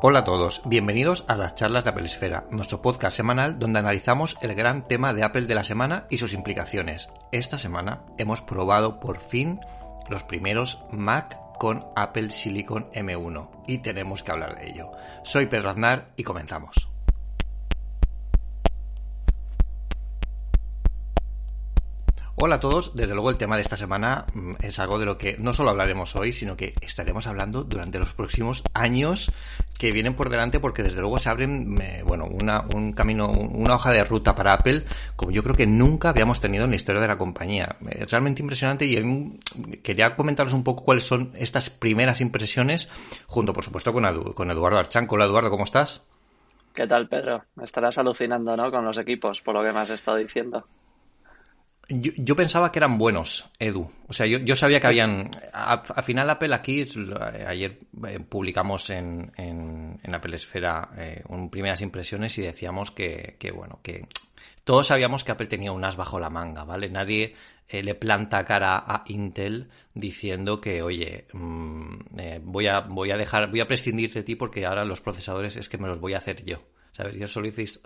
Hola a todos, bienvenidos a las charlas de Apple Esfera, nuestro podcast semanal donde analizamos el gran tema de Apple de la semana y sus implicaciones. Esta semana hemos probado por fin los primeros Mac con Apple Silicon M1 y tenemos que hablar de ello. Soy Pedro Aznar y comenzamos. Hola a todos, desde luego el tema de esta semana mm, es algo de lo que no solo hablaremos hoy, sino que estaremos hablando durante los próximos años que vienen por delante porque desde luego se abren, bueno, una, un camino, una hoja de ruta para Apple como yo creo que nunca habíamos tenido en la historia de la compañía. Es realmente impresionante y quería comentaros un poco cuáles son estas primeras impresiones junto por supuesto con, con Eduardo Archanco. Hola Eduardo, ¿cómo estás? ¿Qué tal, Pedro? Estarás alucinando, ¿no? Con los equipos, por lo que me has estado diciendo. Yo, pensaba que eran buenos, Edu. O sea, yo, sabía que habían. Al final, Apple aquí, ayer eh, publicamos en, en, Apple Esfera eh, un primeras impresiones y decíamos que, que, bueno, que todos sabíamos que Apple tenía un as bajo la manga, ¿vale? Nadie eh, le planta cara a Intel diciendo que, oye, mm, voy, a, voy a dejar, voy a prescindir de ti porque ahora los procesadores es que me los voy a hacer yo. Yo solo dices,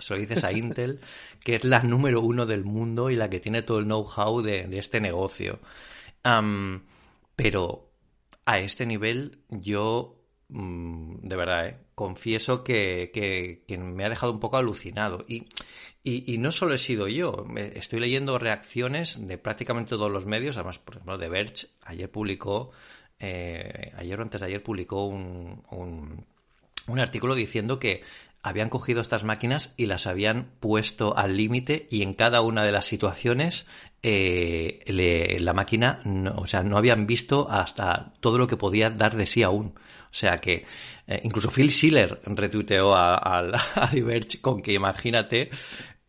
a Intel, que es la número uno del mundo y la que tiene todo el know-how de, este negocio. pero a este nivel yo, mm, de verdad, ¿eh? confieso que, que, me ha dejado un poco alucinado. Y, y, no solo he sido yo, estoy leyendo reacciones de prácticamente todos los medios, además, por ejemplo, de Verge, ayer publicó, eh, ayer o antes de ayer publicó un, un, un artículo diciendo que habían cogido estas máquinas y las habían puesto al límite y en cada una de las situaciones eh, la máquina, no, o sea, no habían visto hasta todo lo que podía dar de sí aún. O sea que eh, incluso Phil Schiller retuiteó a, a, Diverge con que imagínate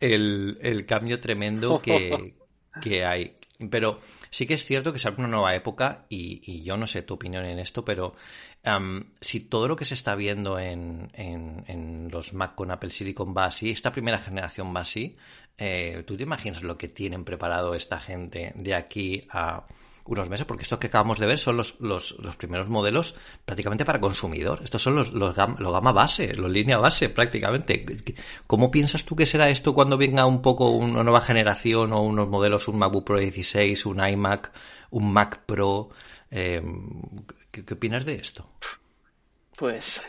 el, el cambio tremendo que, que hay. Pero sí que es cierto que se abre una nueva época y, yo no sé tu opinión en esto, pero si todo lo que se está viendo en, en, los Mac con Apple Silicon va así, esta primera generación va así, eh, ¿tú te imaginas lo que tienen preparado esta gente de aquí a unos meses? Porque estos que acabamos de ver son los, los, los primeros modelos prácticamente para consumidor. Estos son los, los, gama, base, los línea base prácticamente. ¿Cómo piensas tú que será esto cuando venga un poco una nueva generación o unos modelos, un MacBook Pro 16, un iMac, un Mac Pro? Eh, ¿Qué, opinas de esto? Pues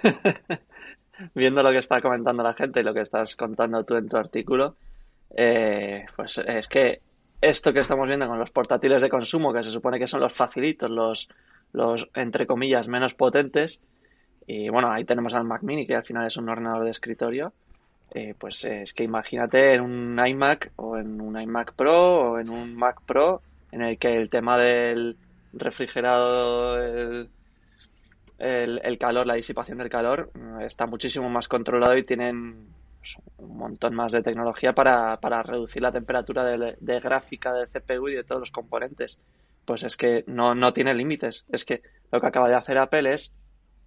viendo lo que está comentando la gente y lo que estás contando tú en tu artículo, eh, pues es que esto que estamos viendo con los portátiles de consumo, que se supone que son los facilitos, los, los entre comillas menos potentes, y bueno, ahí tenemos al Mac Mini, que al final es un ordenador de escritorio, eh, pues es que imagínate en un iMac o en un iMac Pro o en un Mac Pro, en el que el tema del refrigerado, el, el, calor, la disipación del calor mm, está muchísimo más controlado y tienen pues, un montón más de tecnología para, para reducir la temperatura de, gráfica del CPU y de todos los componentes. Pues es que no, no tiene límites. Es que lo que acaba de hacer Apple es,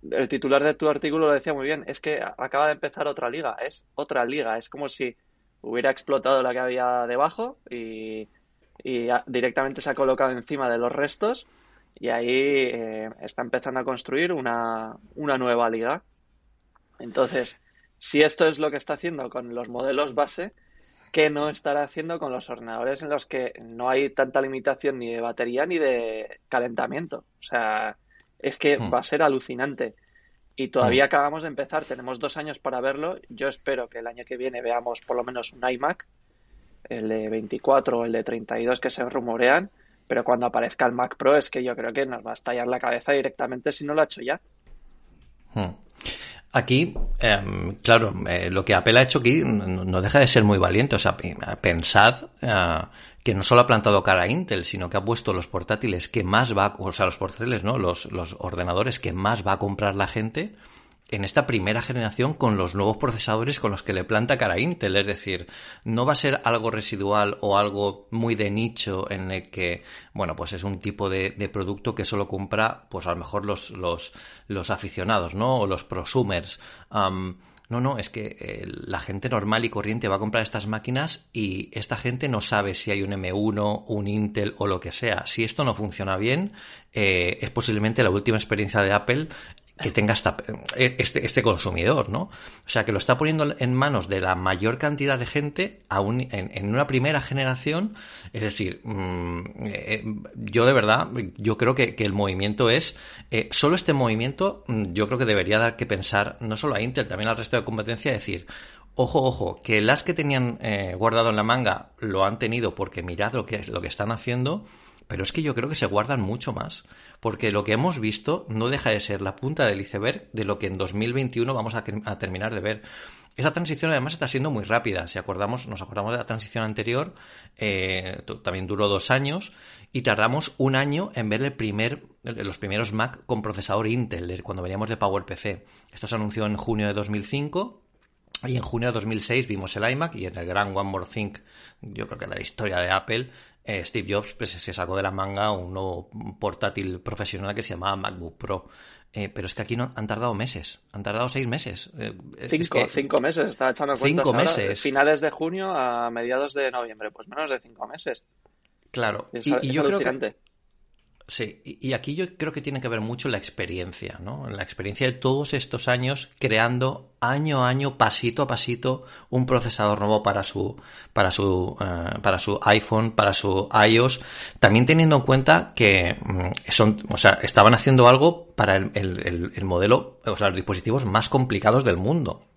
el titular de tu artículo lo decía muy bien, es que acaba de empezar otra liga, es otra liga, es como si hubiera explotado la que había debajo y, y directamente se ha colocado encima de los restos y ahí eh, está empezando a construir una, una nueva liga. Entonces, si esto es lo que está haciendo con los modelos base, ¿qué no estará haciendo con los ordenadores en los que no hay tanta limitación ni de batería ni de calentamiento? O sea, es que hmm. va a ser alucinante. Y todavía hmm. acabamos de empezar, tenemos dos años para verlo. Yo espero que el año que viene veamos por lo menos un iMac, el de 24 o el de 32 que se rumorean, pero cuando aparezca el Mac Pro es que yo creo que nos va a estallar la cabeza directamente si no lo ha hecho ya. Hmm. Aquí, em, claro, eh, lo que Apple ha hecho aquí no deja de ser muy valiente. O sea, pensad eh, que no solo ha plantado cara a Intel, sino que ha puesto los portátiles que más va, o sea, los portátiles, ¿no? Los, los ordenadores que más va a comprar la gente en esta primera generación con los nuevos procesadores con los que le planta cara Intel. Es decir, no va a ser algo residual o algo muy de nicho en el que, bueno, pues es un tipo de, producto que solo compra, pues a lo mejor los, los, los aficionados, ¿no? O los prosumers. no, no, es que eh, la gente normal y corriente va a comprar estas máquinas y esta gente no sabe si hay un M1, un Intel o lo que sea. Si esto no funciona bien, eh, es posiblemente la última experiencia de Apple que tenga este, este consumidor, ¿no? O sea, que lo está poniendo en manos de la mayor cantidad de gente en, una primera generación. Es decir, mm, eh, yo de verdad, yo creo que, el movimiento es, eh, solo este movimiento, mm, yo creo que debería dar que pensar, no solo a Intel, también al resto de competencia, decir, Ojo, ojo, que las que tenían eh, guardado en la manga lo han tenido porque mirad lo que, lo que están haciendo, pero es que yo creo que se guardan mucho más, porque lo que hemos visto no deja de ser la punta del iceberg de lo que en 2021 vamos a, terminar de ver. Esa transición además está siendo muy rápida. Si acordamos, nos acordamos de la transición anterior, eh, también duró dos años y tardamos un año en ver el primer, los primeros Mac con procesador Intel, cuando veníamos de PowerPC. Esto se anunció en junio de 2005 y en junio de 2006 vimos el iMac y en el gran One More Thing, yo creo que la historia de Apple, Steve Jobs pues, se sacó de la manga un nuevo portátil profesional que se llamaba MacBook Pro. Eh, pero es que aquí no, han tardado meses, han tardado seis meses. Eh, cinco, cinco meses, está echando cuentas Cinco meses. finales de junio a mediados de noviembre, pues menos de cinco meses. Claro, y, yo creo que Sí, y aquí yo creo que tiene que ver mucho la experiencia, ¿no? La experiencia de todos estos años creando año a año, pasito a pasito, un procesador nuevo para su, para su, eh, para su iPhone, para su iOS, también teniendo en cuenta que mm, son, o sea, estaban haciendo algo para el, el, el modelo, o sea, los dispositivos más complicados del mundo.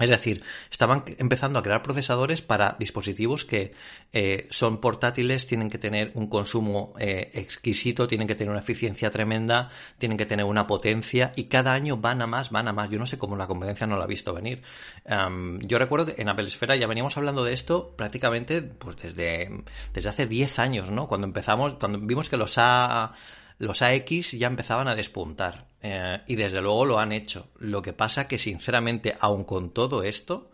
Es decir, estaban empezando a crear procesadores para dispositivos que eh, son portátiles, tienen que tener un consumo eh, exquisito, tienen que tener una eficiencia tremenda, tienen que tener una potencia y cada año van a más, van a más. Yo no sé cómo la competencia no la ha visto venir. yo recuerdo que en Apple Esfera ya veníamos hablando de esto prácticamente pues desde, desde hace 10 años, ¿no? Cuando empezamos, cuando vimos que los ha los AX ya empezaban a despuntar eh, y desde luego lo han hecho. Lo que pasa que sinceramente, aun con todo esto,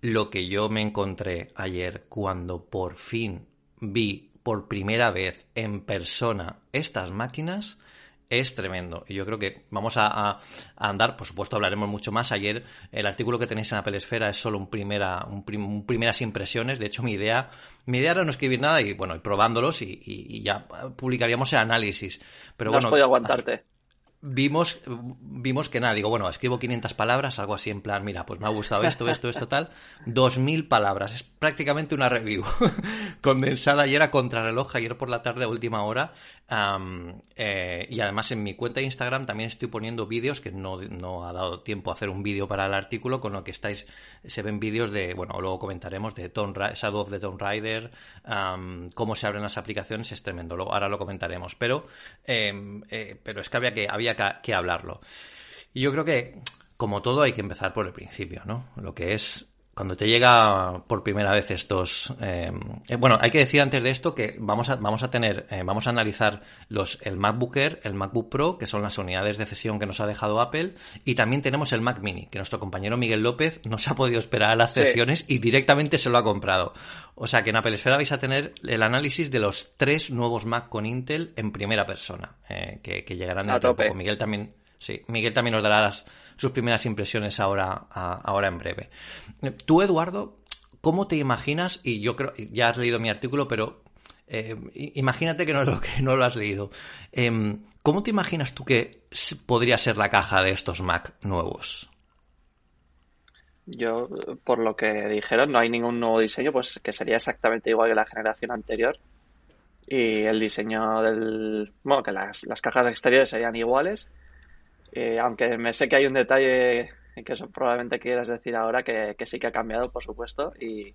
lo que yo me encontré ayer cuando por fin vi por primera vez en persona estas máquinas es tremendo. Y yo creo que vamos a, andar, por supuesto hablaremos mucho más. Ayer el artículo que tenéis en Apple Esfera es solo un primera, un, primeras impresiones. De hecho, mi idea, mi idea era no escribir nada y bueno, y probándolos y, ya publicaríamos el análisis. Pero no bueno, has podido aguantarte vimos, vimos que nada, digo, bueno, escribo 500 palabras, algo así en plan, mira, pues me ha gustado esto, esto, esto, tal, 2.000 palabras, es prácticamente una review. Condensada ayer a contrarreloj, ayer por la tarde a última hora, eh, y además en mi cuenta de Instagram también estoy poniendo vídeos, que no, no ha dado tiempo a hacer un vídeo para el artículo, con lo que estáis, se ven vídeos de, bueno, luego comentaremos de Shadow of the Tomb Raider, cómo se abren las aplicaciones, es tremendo, ahora lo comentaremos, pero, em, eh, pero es que había que, había que, hablarlo. Y yo creo que, como todo, hay que empezar por el principio, ¿no? Lo que es cuando te llega por primera vez estos eh, eh, bueno hay que decir antes de esto que vamos a vamos a tener eh, vamos a analizar los el MacBook Air el MacBook Pro que son las unidades de cesión que nos ha dejado Apple y también tenemos el Mac Mini que nuestro compañero Miguel López no se ha podido esperar a las sesiones y directamente se lo ha comprado. O sea que en Apple Esfera vais a tener el análisis de los tres nuevos Mac con Intel en primera persona que, llegarán dentro de poco. Miguel también sí Miguel también nos dará las sus primeras impresiones ahora, ahora en breve. Tú, Eduardo, ¿cómo te imaginas? Y yo creo, ya has leído mi artículo, pero eh, imagínate que no, lo, que no lo has leído. Em, ¿Cómo te imaginas tú que podría ser la caja de estos Mac nuevos? Yo, por lo que dijeron, no hay ningún nuevo diseño, pues que sería exactamente igual que la generación anterior. Y el diseño del. Bueno, que las, las cajas exteriores serían iguales eh, aunque me sé que hay un detalle que eso probablemente quieras decir ahora que, sí que ha cambiado, por supuesto, y,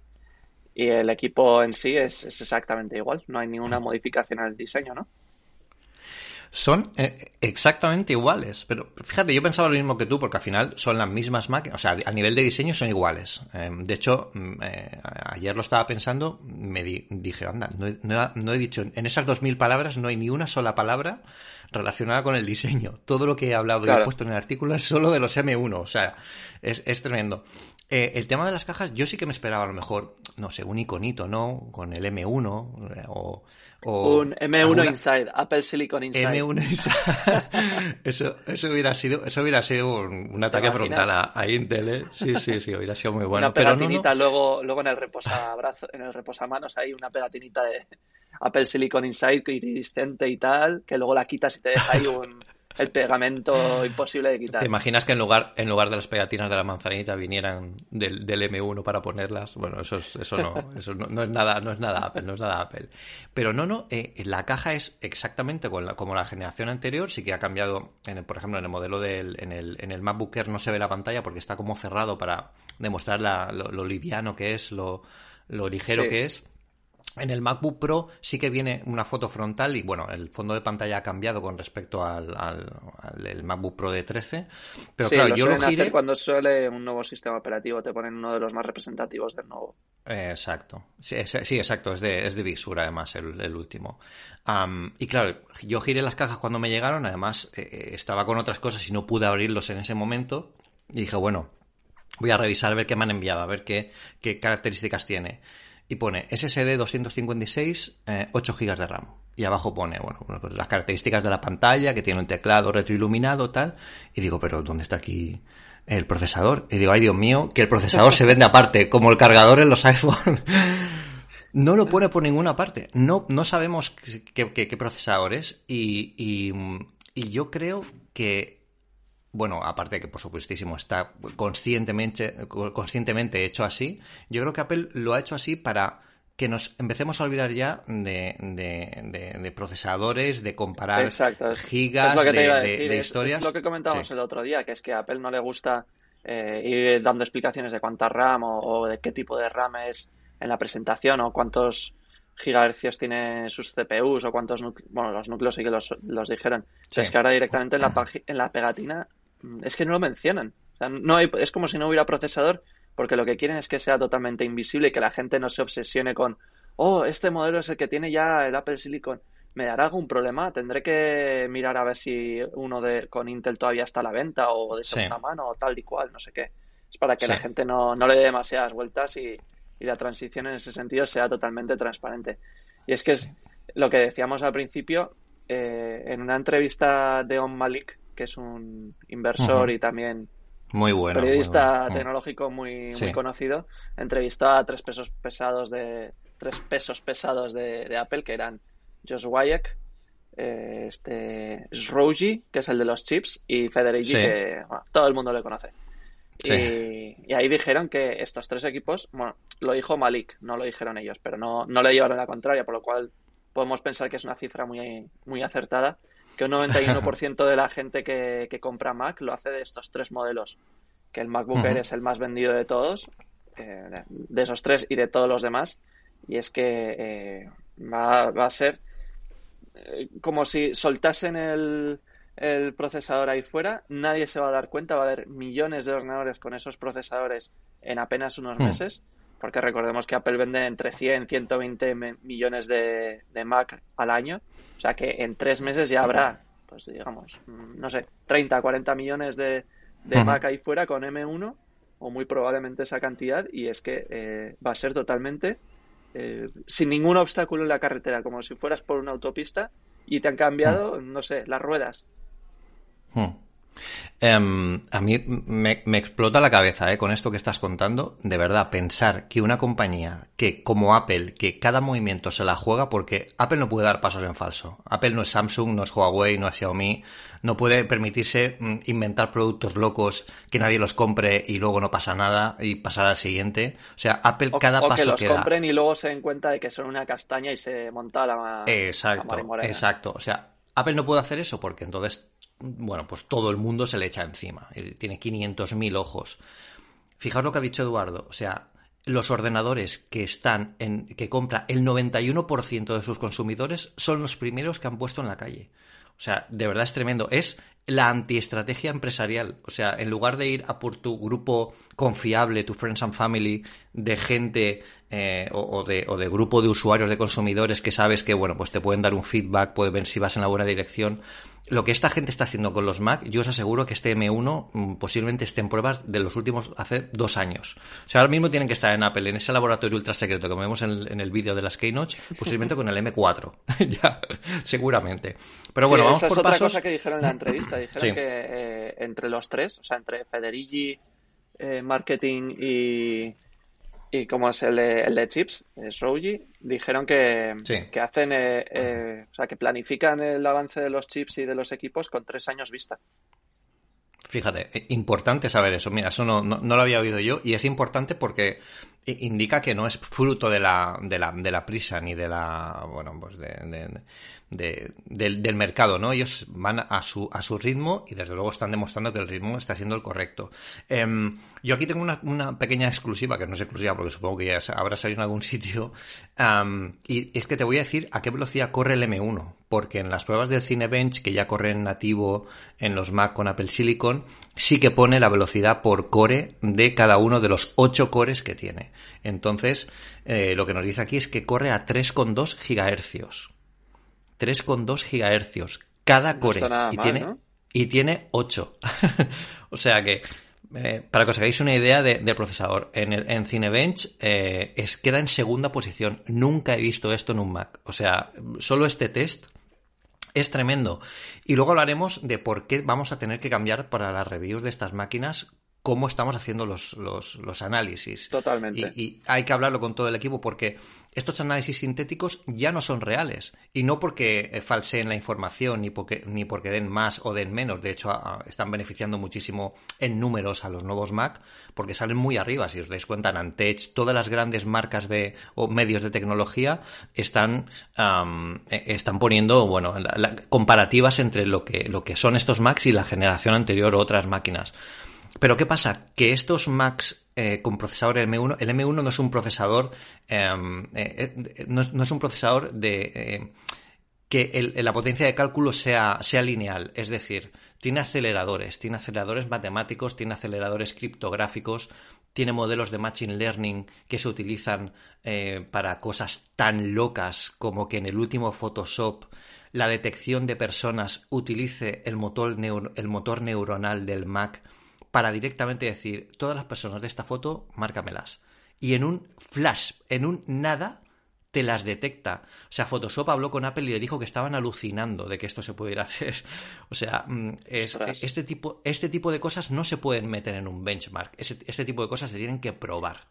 el equipo en sí es, exactamente igual, no hay ninguna modificación en el diseño, ¿no? Son eh, exactamente iguales, pero fíjate, yo pensaba lo mismo que tú, porque al final son las mismas máquinas, o sea, a nivel de diseño son iguales. Em, de hecho, mm, eh, ayer lo estaba pensando, me dije, anda, no he, no he dicho, en esas dos mil palabras no hay ni una sola palabra relacionada con el diseño. Todo lo que he hablado y he puesto en el artículo es solo de los M1, o sea, es, es tremendo. Eh, el tema de las cajas, yo sí que me esperaba a lo mejor, no sé, un iconito, ¿no? Con el M1 eh, o... un M1 Inside, Apple Silicon Inside. M1 Inside. eso, eso, hubiera sido, eso hubiera sido un, ataque frontal a, Intel, ¿eh? Sí, sí, sí, hubiera sido muy bueno. Una pegatinita, Luego, luego en el reposabrazo, en el reposamanos hay una pegatinita de Apple Silicon Inside iridiscente y tal, que luego la quitas y te deja ahí un, el pegamento imposible de quitar. ¿Te imaginas que en lugar, en lugar de las pegatinas de la manzanita vinieran del, del M1 para ponerlas? Bueno, eso, eso no, eso no, es nada, no es nada Apple, no es nada Apple. Pero no, no, eh, la caja es exactamente como la, generación anterior, sí que ha cambiado, en por ejemplo, en el modelo del, en el, en el MacBook Air no se ve la pantalla porque está como cerrado para demostrar lo, liviano que es, lo, lo ligero que es. En el MacBook Pro sí que viene una foto frontal y bueno, el fondo de pantalla ha cambiado con respecto al, al, MacBook Pro de 13. Pero claro, yo lo giré... cuando suele un nuevo sistema operativo te ponen uno de los más representativos del nuevo. exacto. Sí, exacto. Es de, es de además el, último. y claro, yo giré las cajas cuando me llegaron. Además, eh, eh, estaba con otras cosas y no pude abrirlos en ese momento. Y dije, bueno, voy a revisar a ver qué me han enviado, a ver qué, qué características tiene y pone SSD 256, 8 GB de RAM. Y abajo pone, bueno, pues las características de la pantalla, que tiene un teclado retroiluminado, tal. Y digo, pero ¿dónde está aquí el procesador? Y digo, ay Dios mío, que el procesador se vende aparte, como el cargador en los iPhone. no lo pone por ninguna parte. No, no sabemos qué, procesador es. Y, y yo creo que bueno, aparte de que por supuestísimo está conscientemente, conscientemente hecho así, yo creo que Apple lo ha hecho así para que nos empecemos a olvidar ya de, de, procesadores, de comparar gigas, de, historias. Es lo que comentábamos el otro día, que es que a Apple no le gusta eh, ir dando explicaciones de cuánta RAM o, de qué tipo de RAM es en la presentación o cuántos gigahercios tiene sus CPUs o cuántos bueno los núcleos sí que los, los dijeron. Es que ahora directamente en la, en la pegatina es que no lo mencionan. no hay, es como si no hubiera procesador, porque lo que quieren es que sea totalmente invisible y que la gente no se obsesione con, oh, este modelo es el que tiene ya el Apple Silicon. ¿Me dará algún problema? ¿Tendré que mirar a ver si uno de con Intel todavía está a la venta o de segunda mano o tal y cual, no sé qué? Es para que la gente no, no, le dé demasiadas vueltas y, la transición en ese sentido sea totalmente transparente. Y es que es lo que decíamos al principio, eh, en una entrevista de On Malik, que es un inversor y también muy bueno, periodista tecnológico muy, muy conocido, entrevistó a tres pesos pesados de tres pesos pesados de, Apple que eran Josh Wyek, eh, este Srouji, que es el de los chips, y Federici, que todo el mundo le conoce. Y, ahí dijeron que estos tres equipos, bueno, lo dijo Malik, no lo dijeron ellos, pero no, no le llevaron la contraria, por lo cual podemos pensar que es una cifra muy, muy acertada que un 91% de la gente que, compra Mac lo hace de estos tres modelos, que el MacBook Air es el más vendido de todos, eh, de esos tres y de todos los demás, y es que eh, va, a ser eh, como si soltasen el, el procesador ahí fuera, nadie se va a dar cuenta, va a haber millones de ordenadores con esos procesadores en apenas unos hmm. meses, porque recordemos que Apple vende entre 100 y 120 millones de, de Mac al año, o sea que en tres meses ya habrá, pues digamos, no sé, 30, 40 millones de, de Mac ahí fuera con M1, o muy probablemente esa cantidad, y es que eh, va a ser totalmente eh, sin ningún obstáculo en la carretera, como si fueras por una autopista y te han cambiado, no sé, las ruedas. Em, a mí me, explota la cabeza eh, con esto que estás contando. De verdad, pensar que una compañía que, como Apple, que cada movimiento se la juega porque Apple no puede dar pasos en falso. Apple no es Samsung, no es Huawei, no es Xiaomi. No puede permitirse mm, inventar productos locos que nadie los compre y luego no pasa nada y pasar al siguiente. O sea, Apple cada paso que los que compren y luego se den cuenta de que son una castaña y se monta la. Exacto, exacto. O sea, Apple no puede hacer eso porque entonces bueno, pues todo el mundo se le echa encima. Tiene 500.000 ojos. Fijaos lo que ha dicho Eduardo. O sea, los ordenadores que están en, que compra el 91% de sus consumidores son los primeros que han puesto en la calle. O sea, de verdad es tremendo. Es la antiestrategia empresarial. O sea, en lugar de ir a por tu grupo confiable, tu friends and family, de gente eh, o, de, o de grupo de usuarios, de consumidores que sabes que, bueno, pues te pueden dar un feedback, pueden ver si vas en la buena dirección, lo que esta gente está haciendo con los Mac, yo os aseguro que este M1 mm, posiblemente esté en pruebas de los últimos hace dos años. O sea, ahora mismo tienen que estar en Apple, en ese laboratorio ultra secreto que vemos en, el vídeo de las Keynote, posiblemente con el M4. ya, seguramente. Pero bueno, vamos esa por es otra cosa que dijeron en la entrevista. Dijeron que eh, entre los tres, o sea, entre Federici, eh, Marketing y, y como es el, de chips, es Rogi, dijeron que, que hacen, eh, eh, o sea, que planifican el avance de los chips y de los equipos con tres años vista. Fíjate, eh, importante saber eso. Mira, eso no, no, lo había oído yo y es importante porque indica que no es fruto de la, de la, de la prisa ni de la, bueno, pues de, del, mercado, ¿no? Ellos van a su, a su ritmo y desde luego están demostrando que el ritmo está siendo el correcto. Em, yo aquí tengo una, pequeña exclusiva, que no es exclusiva porque supongo que ya habrá salido en algún sitio, y es que te voy a decir a qué velocidad corre el M1, porque en las pruebas del Cinebench, que ya corren nativo en los Mac con Apple Silicon, sí que pone la velocidad por core de cada uno de los ocho cores que tiene. Entonces, eh, lo que nos dice aquí es que corre a 3,2 gigahercios. 3,2 gigahercios cada core. y, tiene, y tiene 8. o sea que, eh, para que os hagáis una idea del procesador, en, el, en Cinebench eh, es, queda en segunda posición. Nunca he visto esto en un Mac. O sea, solo este test es tremendo. Y luego hablaremos de por qué vamos a tener que cambiar para las reviews de estas máquinas cómo estamos haciendo los, los, los análisis. Totalmente. Y, hay que hablarlo con todo el equipo porque estos análisis sintéticos ya no son reales. Y no porque eh, falseen la información ni porque, ni porque den más o den menos. De hecho, están beneficiando muchísimo en números a los nuevos Mac porque salen muy arriba. Si os dais cuenta, Antech, todas las grandes marcas de, o medios de tecnología están, e, están poniendo bueno, comparativas entre lo que, lo que son estos Macs y la generación anterior o otras máquinas. Pero ¿qué pasa? Que estos Macs eh, con procesador M1, el M1 no es un procesador, eh, eh, no, es, un procesador de que la potencia de cálculo sea, sea lineal, es decir, tiene aceleradores, tiene aceleradores matemáticos, tiene aceleradores criptográficos, tiene modelos de machine learning que se utilizan para cosas tan locas como que en el último Photoshop la detección de personas utilice el motor, el motor neuronal del Mac para directamente decir, todas las personas de esta foto, márcamelas. Y en un flash, en un nada, te las detecta. O sea, Photoshop habló con Apple y le dijo que estaban alucinando de que esto se pudiera hacer. O sea, mm, este, tipo, este tipo de cosas no se pueden meter en un benchmark. este tipo de cosas se tienen que probar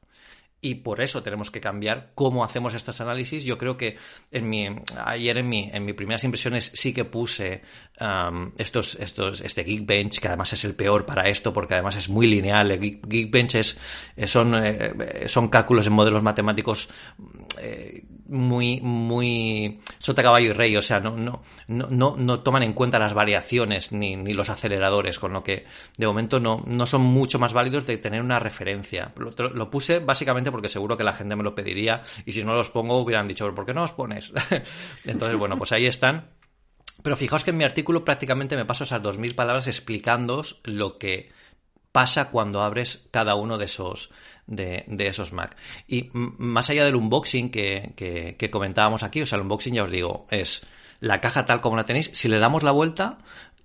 y por eso tenemos que cambiar cómo hacemos estos análisis. Yo creo que en mi, ayer en mi, en mis primeras impresiones sí que puse estos, estos, este Geekbench, que además es el peor para esto porque además es muy lineal. Geekbench es, son, eh, son cálculos en modelos matemáticos eh, muy, muy sota caballo y rey, o sea, no, no, no, no, toman en cuenta las variaciones ni, ni, los aceleradores, con lo que de momento no, no son mucho más válidos de tener una referencia. Lo puse básicamente porque seguro que la gente me lo pediría y si no los pongo hubieran dicho, ¿por qué no los pones? Entonces, bueno, pues ahí están. Pero fijaos que en mi artículo prácticamente me paso esas dos mil palabras explicándoos lo que pasa cuando abres cada uno de esos, de, esos Mac. Y más allá del unboxing que, que, comentábamos aquí, o sea, el unboxing ya os digo, es la caja tal como la tenéis. Si le damos la vuelta,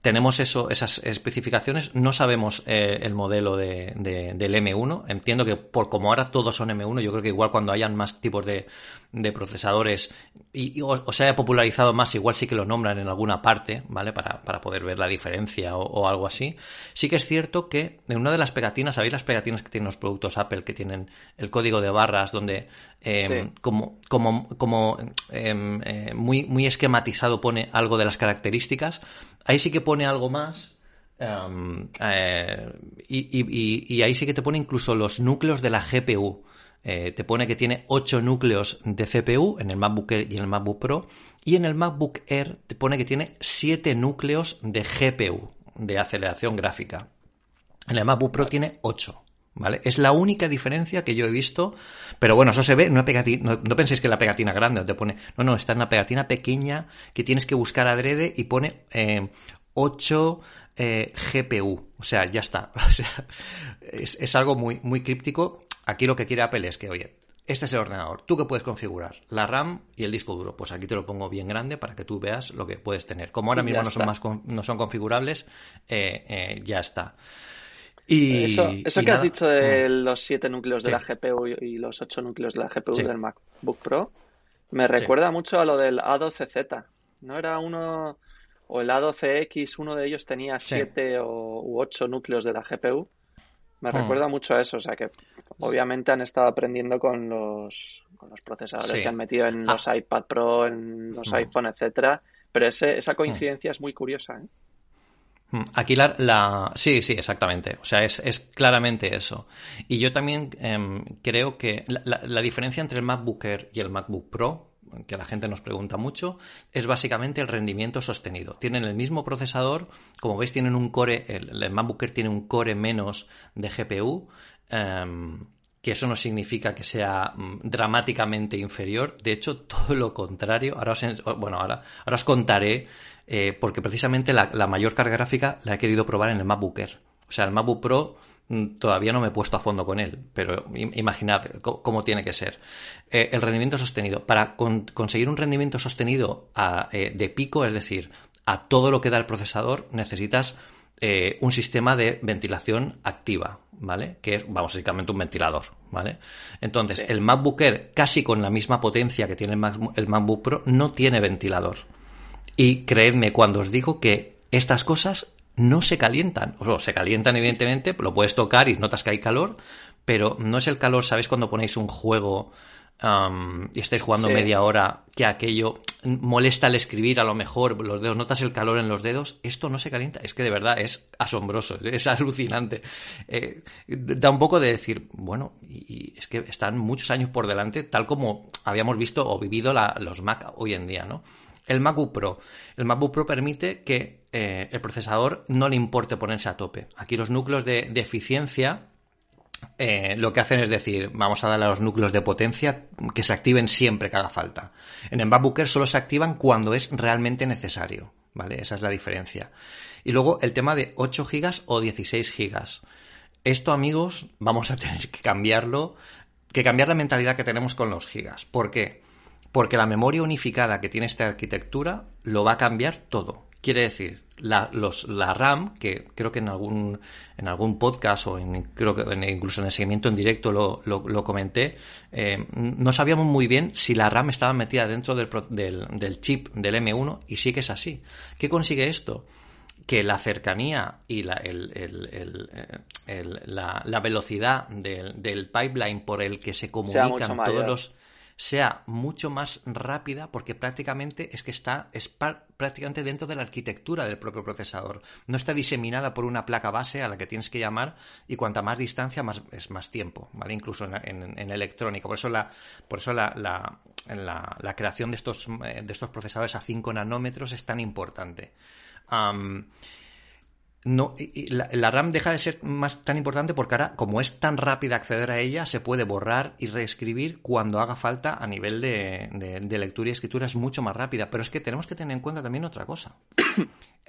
tenemos eso, esas especificaciones, no sabemos eh, el modelo de, del M1. Entiendo que por como ahora todos son M1, yo creo que igual cuando hayan más tipos de, de procesadores y, o, se haya popularizado más, igual sí que lo nombran en alguna parte, ¿vale? Para, para poder ver la diferencia o, algo así. Sí que es cierto que en una de las pegatinas, ¿sabéis las pegatinas que tienen los productos Apple que tienen el código de barras donde em, como, como, como em, eh, muy, muy esquematizado pone algo de las características? Ahí sí que pone algo más, em, eh, y, ahí sí que te pone incluso los núcleos de la GPU. Eh, te pone que tiene 8 núcleos de CPU en el MacBook Air y en el MacBook Pro. Y en el MacBook Air te pone que tiene 7 núcleos de GPU, de aceleración gráfica. En el MacBook Pro tiene 8. ¿Vale? Es la única diferencia que yo he visto, pero bueno, eso se ve en una pegatina, no, penséis que la pegatina grande te pone, no, no, está en una pegatina pequeña que tienes que buscar adrede y pone 8 eh, eh, GPU, o sea, ya está, o sea, es, algo muy, muy críptico. Aquí lo que quiere Apple es que, oye, este es el ordenador. ¿Tú qué puedes configurar? La RAM y el disco duro. Pues aquí te lo pongo bien grande para que tú veas lo que puedes tener. Como ahora mismo no son, más no son configurables, eh, ya está. Y, eso, eso que has dicho de los siete núcleos de la GPU y los ocho núcleos de la GPU del MacBook Pro me recuerda mucho a lo del A12Z. ¿No era uno, o el A12X, uno de ellos tenía siete o, u ocho núcleos de la GPU? Me Hmm. recuerda mucho a eso, o sea que obviamente han estado aprendiendo con los, con los procesadores Sí. que han metido en Ah. los iPad Pro, en los Hmm. iPhone, etcétera, pero ese, esa coincidencia es muy curiosa, ¿eh? Mm, Aquí la, la- Sí, sí, exactamente. O sea, es, es claramente eso. Y yo también em, creo que la, diferencia entre el MacBook Air y el MacBook Pro, que la gente nos pregunta mucho, es básicamente el rendimiento sostenido. Tienen el mismo procesador, como veis, tienen un core, el, el MacBook Air tiene un core menos de GPU. em, que eso no significa que sea mm, dramáticamente inferior. De hecho, todo lo contrario. Ahora os, en- bueno, ahora, ahora os contaré, eh, porque precisamente la, la mayor carga gráfica la he querido probar en el MacBook Air. O sea, el MacBook Pro mm, todavía no me he puesto a fondo con él, pero im- imaginad cómo tiene que ser. Eh, el rendimiento sostenido. Para con- conseguir un rendimiento sostenido a, eh, de pico, es decir, a todo lo que da el procesador, necesitas eh, un sistema de ventilación activa, ¿vale? Que es, vamos, básicamente un ventilador, ¿vale? Entonces, Sí. el MacBook Air, casi con la misma potencia que tiene el, Mac- el MacBook Pro, no tiene ventilador. Y creedme cuando os digo que estas cosas no se calientan. O sea, se calientan, evidentemente, lo puedes tocar y notas que hay calor, pero no es el calor, ¿sabéis? Cuando ponéis un juego am, y estáis jugando Sí. media hora, que aquello molesta al escribir, a lo mejor los dedos, notas el calor en los dedos, esto no se calienta. Es que de verdad es asombroso, es alucinante. Eh, da un poco de decir, bueno, y, y es que están muchos años por delante, tal como habíamos visto o vivido la- los Mac hoy en día, ¿no? El MacBook Pro. El MacBook Pro permite que eh, el procesador no le importe ponerse a tope. Aquí los núcleos de, eficiencia eh, lo que hacen es decir, vamos a darle a los núcleos de potencia que se activen siempre que haga falta. En el MacBook Air solo se activan cuando es realmente necesario, ¿vale? Esa es la diferencia. Y luego el tema de 8 GB o 16 GB. Esto, amigos, vamos a tener que cambiarlo, que cambiar la mentalidad que tenemos con los gigas. ¿Por qué? Porque la memoria unificada que tiene esta arquitectura lo va a cambiar todo. Quiere decir, la, los, la RAM, que creo que en algún, en algún podcast o en, creo que en- incluso en el seguimiento en directo lo, lo- lo comenté, eh, no sabíamos muy bien si la RAM estaba metida dentro del, del, del chip del M1 y sí que es así. ¿Qué consigue esto? que la cercanía y la, el- el- el, eh, la- la velocidad del, del pipeline por el que se comunican todos los sea mucho más rápida porque prácticamente es que está es prácticamente dentro de la arquitectura del propio procesador. No está diseminada por una placa base a la que tienes que llamar y cuanta más distancia más es más tiempo vale incluso en, en- electrónica. Por eso la por eso la, la, creación de estos eh, de estos procesadores a 5 nanómetros es tan importante no, la, la RAM deja de ser más tan importante porque ahora, como es tan rápida acceder a ella, se puede borrar y reescribir cuando haga falta a nivel de, de- de lectura y escritura, es mucho más rápida. Pero es que tenemos que tener en cuenta también otra cosa.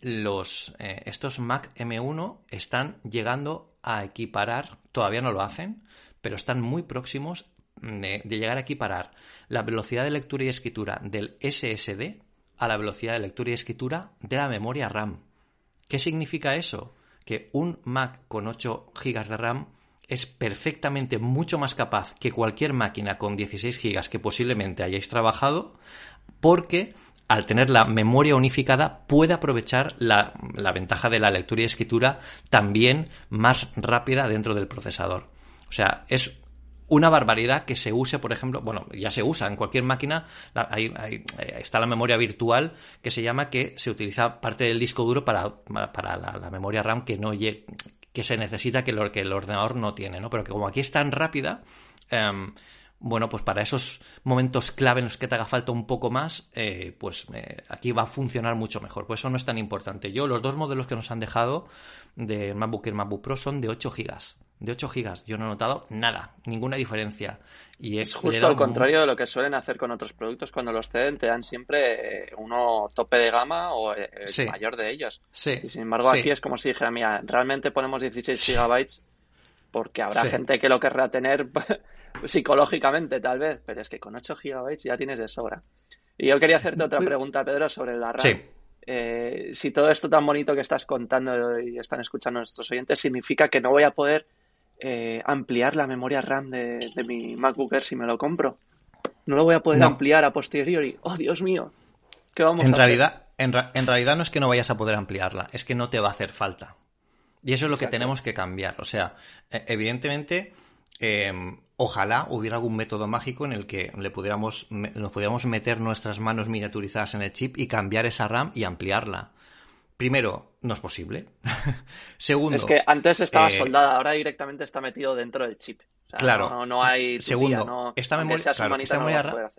Los, eh, estos Mac M1 están llegando a equiparar, todavía no lo hacen, pero están muy próximos de, de llegar a equiparar la velocidad de lectura y escritura del SSD a la velocidad de lectura y escritura de la memoria RAM. ¿Qué significa eso? Que un Mac con 8 GB de RAM es perfectamente mucho más capaz que cualquier máquina con 16 GB que posiblemente hayáis trabajado, porque al tener la memoria unificada puede aprovechar la, la ventaja de la lectura y escritura también más rápida dentro del procesador. O sea, es una barbaridad que se use, por ejemplo, bueno, ya se usa en cualquier máquina, hay- hay- eh, está la memoria virtual que se llama que se utiliza parte del disco duro para, para la, memoria RAM que no que se necesita que, el ordenador no tiene, ¿no? Pero que como aquí es tan rápida, em, bueno, pues para esos momentos clave en los que te haga falta un poco más, eh, pues eh, aquí va a funcionar mucho mejor. Por eso no es tan importante. Yo, los dos modelos que nos han dejado de MacBook y MacBook Pro son de 8 GB. De 8 GB. Yo no he notado nada, ninguna diferencia. Y Es he justo al contrario de lo que suelen hacer con otros productos. Cuando los ceden, te dan siempre eh, uno tope de gama o eh, el Sí. mayor de ellos. Sí, Y sin embargo, sí. aquí es como si dijera, mira, realmente ponemos 16 gigabytes porque habrá gente que lo querrá tener psicológicamente, tal vez, pero es que con 8 gigabytes ya tienes de sobra. Y yo quería hacerte otra pregunta, Pedro, sobre la RAM. Sí. Eh, si todo esto tan bonito que estás contando y están escuchando nuestros oyentes significa que no voy a poder eh, ampliar la memoria RAM de, de mi MacBook Air si me lo compro. No lo voy a poder No. ampliar a posteriori. Oh, Dios mío. ¿Qué vamos En a hacer? realidad, en, ra- en realidad no es que no vayas a poder ampliarla, es que no te va a hacer falta. Y eso es lo que tenemos que cambiar. O sea, e, evidentemente, em, ojalá hubiera algún método mágico en el que le pudiéramos, nos pudiéramos meter nuestras manos miniaturizadas en el chip y cambiar esa RAM y ampliarla. Primero, no es posible. Segundo. Es que antes estaba eh, soldada, ahora directamente está metido dentro del chip. claro. No, hay. Segundo, esta memoria, RAM.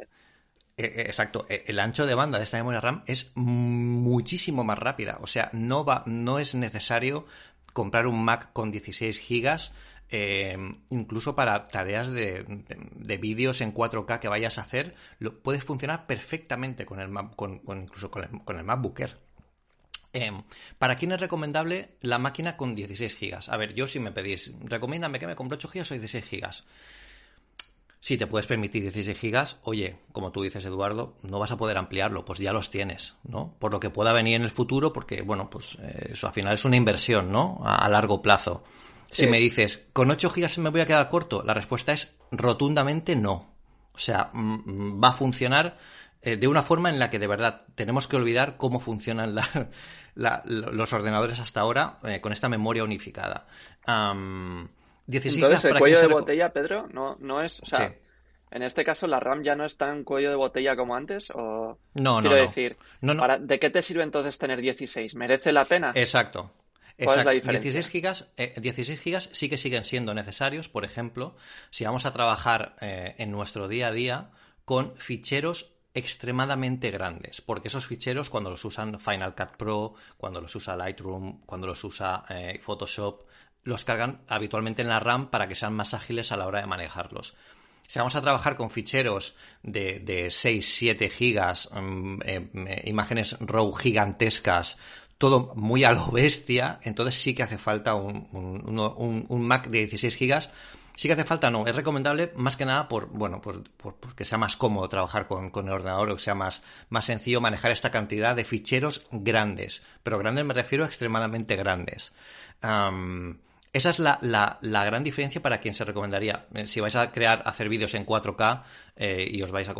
exacto, e, el ancho de banda de esta memoria RAM es muchísimo más rápida. O sea, no va, no es necesario comprar un Mac con 16 gigas eh, incluso para tareas de, vídeos en 4K que vayas a hacer, lo, puedes funcionar perfectamente con el, con, incluso con el, con el MacBook Air. Em, ¿Para quién es recomendable la máquina con 16 GB? A ver, yo si me pedís, recomiéndame que me compre 8 GB o 16 GB. Si te puedes permitir 16 GB, oye, como tú dices, Eduardo, no vas a poder ampliarlo, pues ya los tienes, ¿no? Por lo que pueda venir en el futuro, porque, bueno, pues eh, eso al final es una inversión, ¿no? A, largo plazo. Si me dices, ¿con 8 GB me voy a quedar corto? La respuesta es rotundamente no. O sea, va a funcionar eh, de una forma en la que de verdad tenemos que olvidar cómo funcionan los ordenadores hasta ahora eh, con esta memoria unificada. Entonces, el cuello de botella, Pedro, no, no es. O sea, en este caso, la RAM ya no es tan cuello de botella como antes. O... No, Quiero no. decir, ¿de qué te sirve entonces tener 16? ¿Merece la pena? Exacto. ¿Cuál es la diferencia? 16 gigas, 16 gigas sí que siguen siendo necesarios, por ejemplo, si vamos a trabajar eh, en nuestro día a día con ficheros extremadamente grandes, porque esos ficheros cuando los usan Final Cut Pro, cuando los usa Lightroom, cuando los usa eh, Photoshop, los cargan habitualmente en la RAM para que sean más ágiles a la hora de manejarlos. Si vamos a trabajar con ficheros de, de 6, 7 gigas, mm, eh, imágenes RAW gigantescas, todo muy a lo bestia, entonces sí que hace falta un, un, un Mac de 16 gigas Sí que hace falta, no. Es recomendable más que nada por, bueno, por, porque sea más cómodo trabajar con, el ordenador o que sea más, más sencillo manejar esta cantidad de ficheros grandes. Pero grandes me refiero a extremadamente grandes. esa es la, la, gran diferencia para quien se recomendaría. Eh, si vais a crear, hacer vídeos en 4K eh, y os vais a.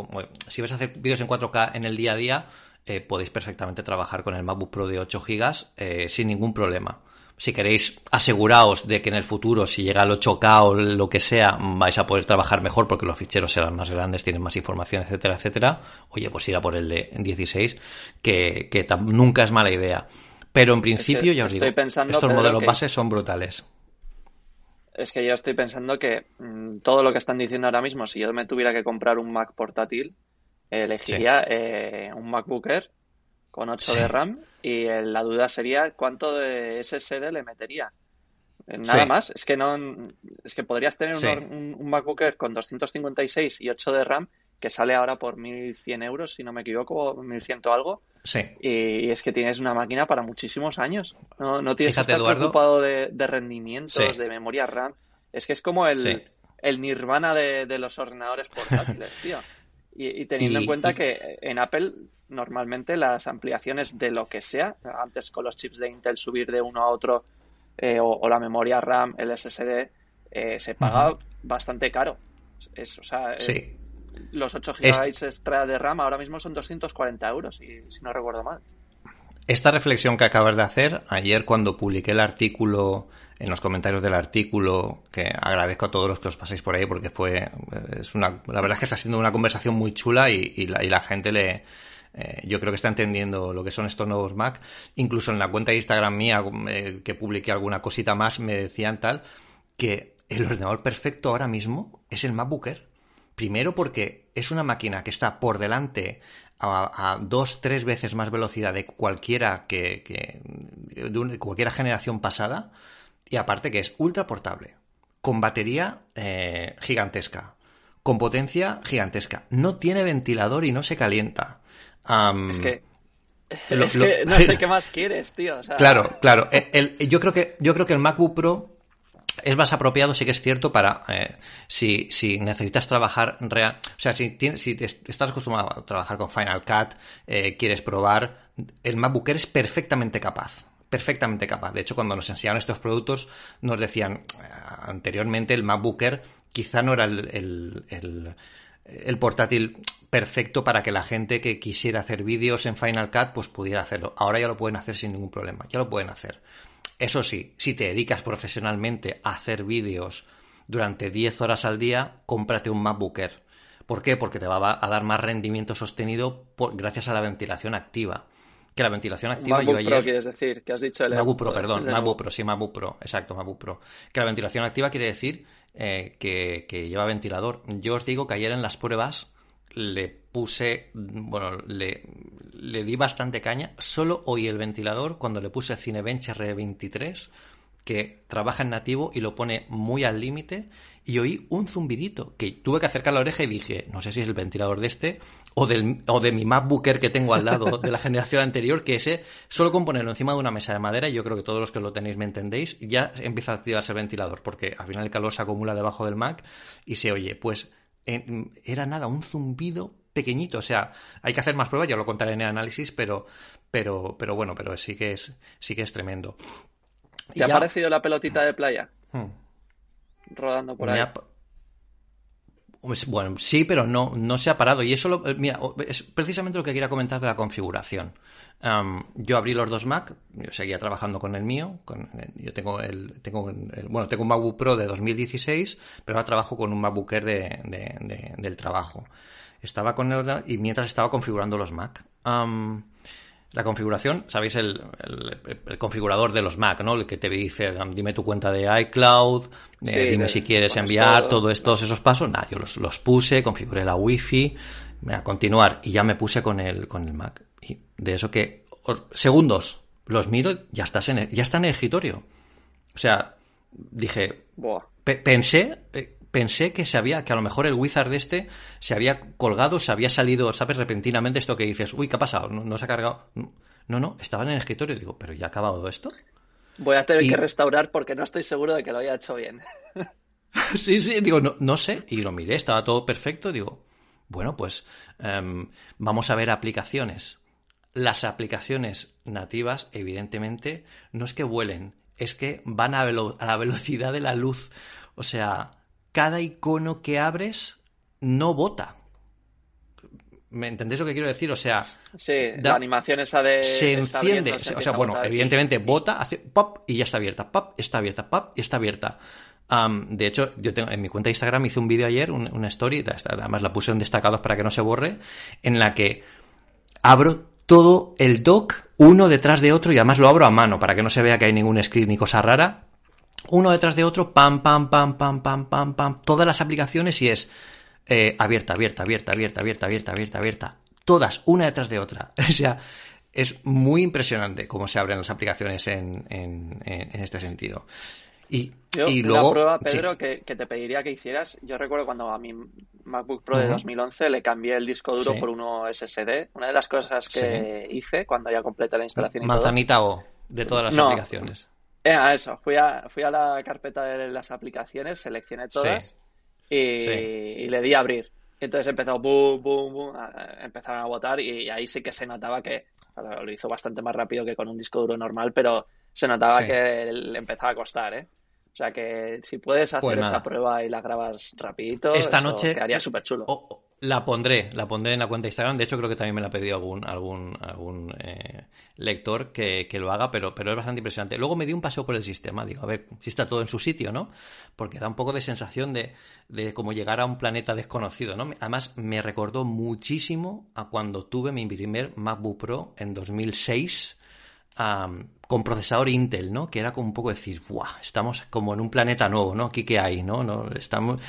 si vais a hacer vídeos en 4K en el día a día, eh, podéis perfectamente trabajar con el MacBook Pro de 8 GB sin ningún problema si queréis, aseguraos de que en el futuro, si llega al 8K o lo que sea, vais a poder trabajar mejor porque los ficheros serán más grandes, tienen más información, etcétera, etcétera. Oye, pues ir a por el de 16, que, que nunca es mala idea. Pero en principio, ya os digo, estos modelos bases son brutales. Es que yo estoy pensando que mm, todo lo que están diciendo ahora mismo, si yo me tuviera que comprar un Mac portátil, elegiría eh, un MacBook Air con 8 de RAM y la duda sería cuánto de SSD le metería. Eh, nada más, es que no es que podrías tener un, un, MacBook Air con 256 y 8 de RAM que sale ahora por 1100 euros, si no me equivoco, 1100 algo. Sí. Y, es que tienes una máquina para muchísimos años. No, no tienes que estar preocupado de, rendimientos, de memoria RAM. Es que es como el, el nirvana de, los ordenadores portátiles, tío. Y, teniendo en cuenta que en Apple normalmente las ampliaciones de lo que sea, antes con los chips de Intel subir de uno a otro eh, o, la memoria RAM, el SSD, eh, se paga bastante caro. Es, o sea, eh, los 8 GB extra de RAM ahora mismo son 240 euros, si no recuerdo mal. Esta reflexión que acabas de hacer, ayer cuando publiqué el artículo, en los comentarios del artículo, que agradezco a todos los que os paséis por ahí porque fue, es una, la verdad es que está siendo una conversación muy chula y, la, gente le, eh, yo creo que está entendiendo lo que son estos nuevos Mac. Incluso en la cuenta de Instagram mía, eh, que publiqué alguna cosita más, me decían tal, que el ordenador perfecto ahora mismo es el MacBook Primero porque es una máquina que está por delante a, dos, tres veces más velocidad de cualquiera que, de cualquiera generación pasada y aparte que es ultra portable, con batería eh, gigantesca, con potencia gigantesca, no tiene ventilador y no se calienta. es que no sé qué más quieres, tío. Claro, claro. yo creo que yo creo que el MacBook Pro es más apropiado, sí que es cierto, para eh, si, si, necesitas trabajar real. O sea, si, si estás acostumbrado a trabajar con Final Cut, eh, quieres probar, el MacBook Air es perfectamente capaz. Perfectamente capaz. De hecho, cuando nos enseñaron estos productos, nos decían eh, anteriormente el MacBook Air quizá no era el, el, el portátil perfecto para que la gente que quisiera hacer vídeos en Final Cut pues pudiera hacerlo. Ahora ya lo pueden hacer sin ningún problema, ya lo pueden hacer. Eso sí, si te dedicas profesionalmente a hacer vídeos durante 10 horas al día, cómprate un MacBook Air. ¿Por qué? Porque te va a dar más rendimiento sostenido gracias a la ventilación activa. Que la ventilación activa MacBook Pro quieres decir, que has dicho el MacBook Pro, perdón, MacBook Pro, sí, MacBook Pro, exacto, MacBook Pro. Que la ventilación activa quiere decir eh, que, que lleva ventilador. Yo os digo que ayer en las pruebas le puse, bueno, le, le, di bastante caña. Solo oí el ventilador cuando le puse Cinebench R23, que trabaja en nativo y lo pone muy al límite, y oí un zumbidito, que tuve que acercar la oreja y dije, no sé si es el ventilador de este o, del, o de mi MacBooker que tengo al lado de la generación anterior, que ese, solo con ponerlo encima de una mesa de madera, y yo creo que todos los que lo tenéis me entendéis, ya empieza a activarse el ventilador, porque al final el calor se acumula debajo del Mac y se oye, pues era nada, un zumbido pequeñito. O sea, hay que hacer más pruebas, ya lo contaré en el análisis, pero, pero, pero bueno, pero sí que es, sí que es tremendo. ¿Te ha parecido la pelotita de playa? Hmm. Rodando por ahí. Bueno, sí, pero no, no se ha parado. Y eso, lo, eh, mira, es precisamente lo que quería comentar de la configuración. yo abrí los dos Mac, yo seguía trabajando con el mío, con, yo tengo el, tengo bueno, tengo un MacBook Pro de 2016, pero ahora trabajo con un MacBook Air de, del trabajo. Estaba con el, y mientras estaba configurando los Mac. La configuración, sabéis el, configurador de los Mac, ¿no? El que te dice, dime tu cuenta de iCloud, eh, dime si quieres enviar todo. todos esos pasos. Nada, yo los, puse, configuré la Wi-Fi, a continuar y ya me puse con el, con el Mac. Y de eso que, segundos, los miro, ya estás en ya está en el escritorio. O sea, dije, pensé, eh, pensé que se había, que a lo mejor el wizard de este se había colgado, se había salido, ¿sabes? Repentinamente esto que dices, uy, ¿qué ha pasado? No, se ha cargado. No, no, estaba en el escritorio. Digo, ¿pero ya ha acabado esto? Voy a tener que restaurar porque no estoy seguro de que lo haya hecho bien. sí, sí, digo, no, no sé. Y lo miré, estaba todo perfecto. Digo, bueno, pues em, vamos a ver aplicaciones. Las aplicaciones nativas, evidentemente, no es que vuelen, es que van a, a la velocidad de la luz. O sea, cada icono que abres no bota. ¿Me entendéis lo que quiero decir? O sea. Sí, la animación esa de. Se enciende. o sea, bueno, evidentemente bota, hace pop y ya está abierta. Pop, está abierta. Pop y está abierta. de hecho, yo tengo en mi cuenta de Instagram hice un vídeo ayer, una story, además la puse en destacados para que no se borre, en la que abro todo el dock uno detrás de otro y además lo abro a mano para que no se vea que hay ningún script ni cosa rara uno detrás de otro, pam, pam, pam, pam, pam, pam, pam, todas las aplicaciones y es eh, abierta, abierta, abierta, abierta, abierta, abierta, abierta, abierta, todas, una detrás de otra. O sea, es muy impresionante cómo se abren las aplicaciones en, en, en este sentido. Y, y luego, prueba, Pedro, que, te pediría que hicieras, yo recuerdo cuando a mi MacBook Pro de 2011 le cambié el disco duro por uno SSD. Una de las cosas que hice cuando ya completé la instalación. Manzanita O, de todas las aplicaciones. Eh, a eso, fui a, fui a la carpeta de las aplicaciones, seleccioné todas y, le di a abrir. Entonces empezó boom, boom, boom, empezaron a votar y ahí sí que se notaba que lo hizo bastante más rápido que con un disco duro normal, pero se notaba que le empezaba a costar, ¿eh? O sea que si puedes hacer pues esa prueba y la grabas rapidito, esta noche quedaría súper chulo. La pondré, la pondré en la cuenta de Instagram. De hecho, creo que también me la ha pedido algún, algún, algún eh, lector que, lo haga, pero, pero es bastante impresionante. Luego me di un paseo por el sistema, digo, a ver si está todo en su sitio, ¿no? Porque da un poco de sensación de, de como llegar a un planeta desconocido, ¿no? Además, me recordó muchísimo a cuando tuve mi primer MacBook Pro en 2006 con procesador Intel, ¿no? Que era como un poco decir, ¡buah! Estamos como en un planeta nuevo, ¿no? Aquí que hay, ¿no? ¿no? Estamos,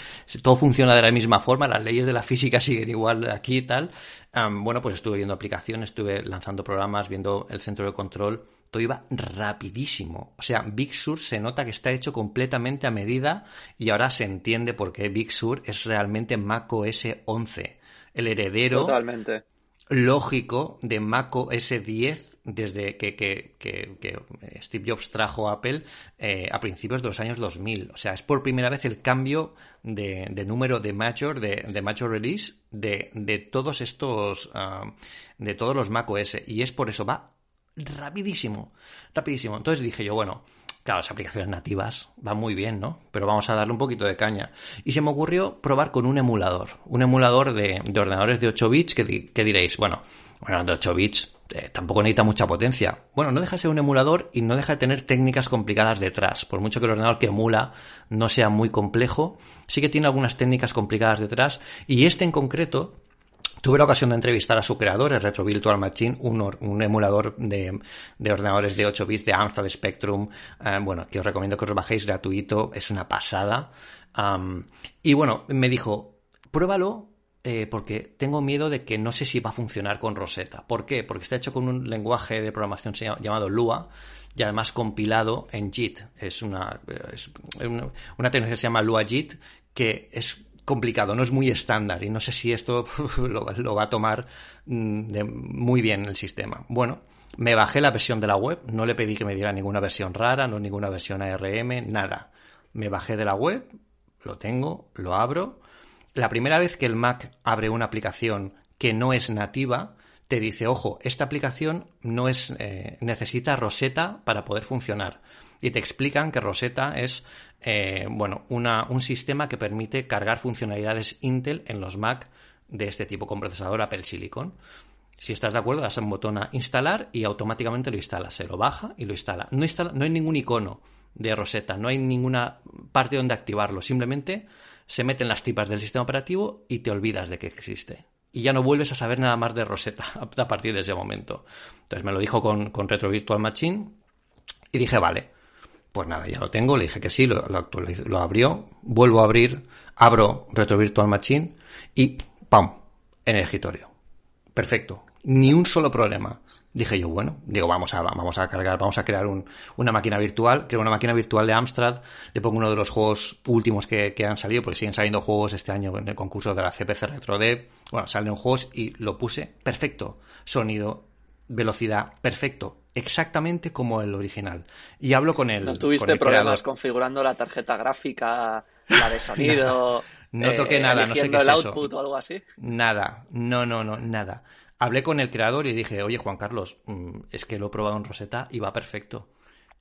todo funciona de la misma forma, las leyes de la física siguen igual aquí y tal. bueno, pues estuve viendo aplicaciones, estuve lanzando programas, viendo el centro de control. Todo iba rapidísimo. O sea, Big Sur se nota que está hecho completamente a medida y ahora se entiende por qué Big Sur es realmente Mac OS 11. El heredero Totalmente. lógico de Mac OS 10 desde que, que, que, Steve Jobs trajo Apple eh, a principios de los años 2000. O sea, es por primera vez el cambio de, número de mature, de, de release de, de todos estos, ah, de todos los Mac OS. Y es por eso, va rapidísimo, rapidísimo. Entonces dije yo, bueno, Claro, las aplicaciones nativas van muy bien, ¿no? Pero vamos a darle un poquito de caña. Y se me ocurrió probar con un emulador. Un emulador de, ordenadores de 8 bits que, que, diréis, bueno, bueno, de 8 bits, eh, tampoco necesita mucha potencia. Bueno, no deja de ser un emulador y no deja de tener técnicas complicadas detrás. Por mucho que el ordenador que emula no sea muy complejo, sí que tiene algunas técnicas complicadas detrás. Y este en concreto, Tuve la ocasión de entrevistar a su creador, el Retro Virtual Machine, un, emulador de, ordenadores de 8 bits de Amstrad Spectrum, eh, bueno, que os recomiendo que os bajéis gratuito, es una pasada. y bueno, me dijo, pruébalo eh, porque tengo miedo de que no sé si va a funcionar con Rosetta. ¿Por qué? Porque está hecho con un lenguaje de programación llamado Lua y además compilado en JIT. Es una, una, tecnología que se llama Lua JIT que es complicado, no es muy estándar y no sé si esto lo, va a tomar mm, muy bien el sistema. Bueno, me bajé la versión de la web, no le pedí que me diera ninguna versión rara, no ninguna versión ARM, nada. Me bajé de la web, lo tengo, lo abro la primera vez que el Mac abre una aplicación que no es nativa, te dice, ojo, esta aplicación no es, eh, necesita Rosetta para poder funcionar. Y te explican que Rosetta es, eh, bueno, una, un sistema que permite cargar funcionalidades Intel en los Mac de este tipo con procesador Apple Silicon. Si estás de acuerdo, das un botón a instalar y automáticamente lo instala. Se lo baja y lo instala. No, instala, no hay ningún icono de Rosetta, no hay ninguna parte donde activarlo. Simplemente se meten las tipas del sistema operativo y te olvidas de que existe. Y ya no vuelves a saber nada más de Rosetta a partir de ese momento. Entonces me lo dijo con, con Retro Virtual Machine y dije, vale, pues nada, ya lo tengo, le dije que sí, lo, lo abrió, vuelvo a abrir, abro Retro Virtual Machine y ¡pam! en el escritorio. Perfecto, ni un solo problema dije yo, bueno, digo, vamos a, vamos a cargar, vamos a crear una máquina virtual, creo una máquina virtual de Amstrad, le pongo uno de los juegos últimos que, han salido, porque siguen saliendo juegos este año en el concurso de la CPC RetroDev, bueno, salen juegos y lo puse, perfecto, sonido, velocidad, perfecto, exactamente como el original. Y hablo con él. ¿No tuviste problemas configurando la tarjeta gráfica, la de sonido? no toqué nada, no sé qué es el output o algo así? Nada, no, no, no, nada hablé con el creador y dije, oye Juan Carlos, mm, es que lo he probado en Rosetta y va perfecto.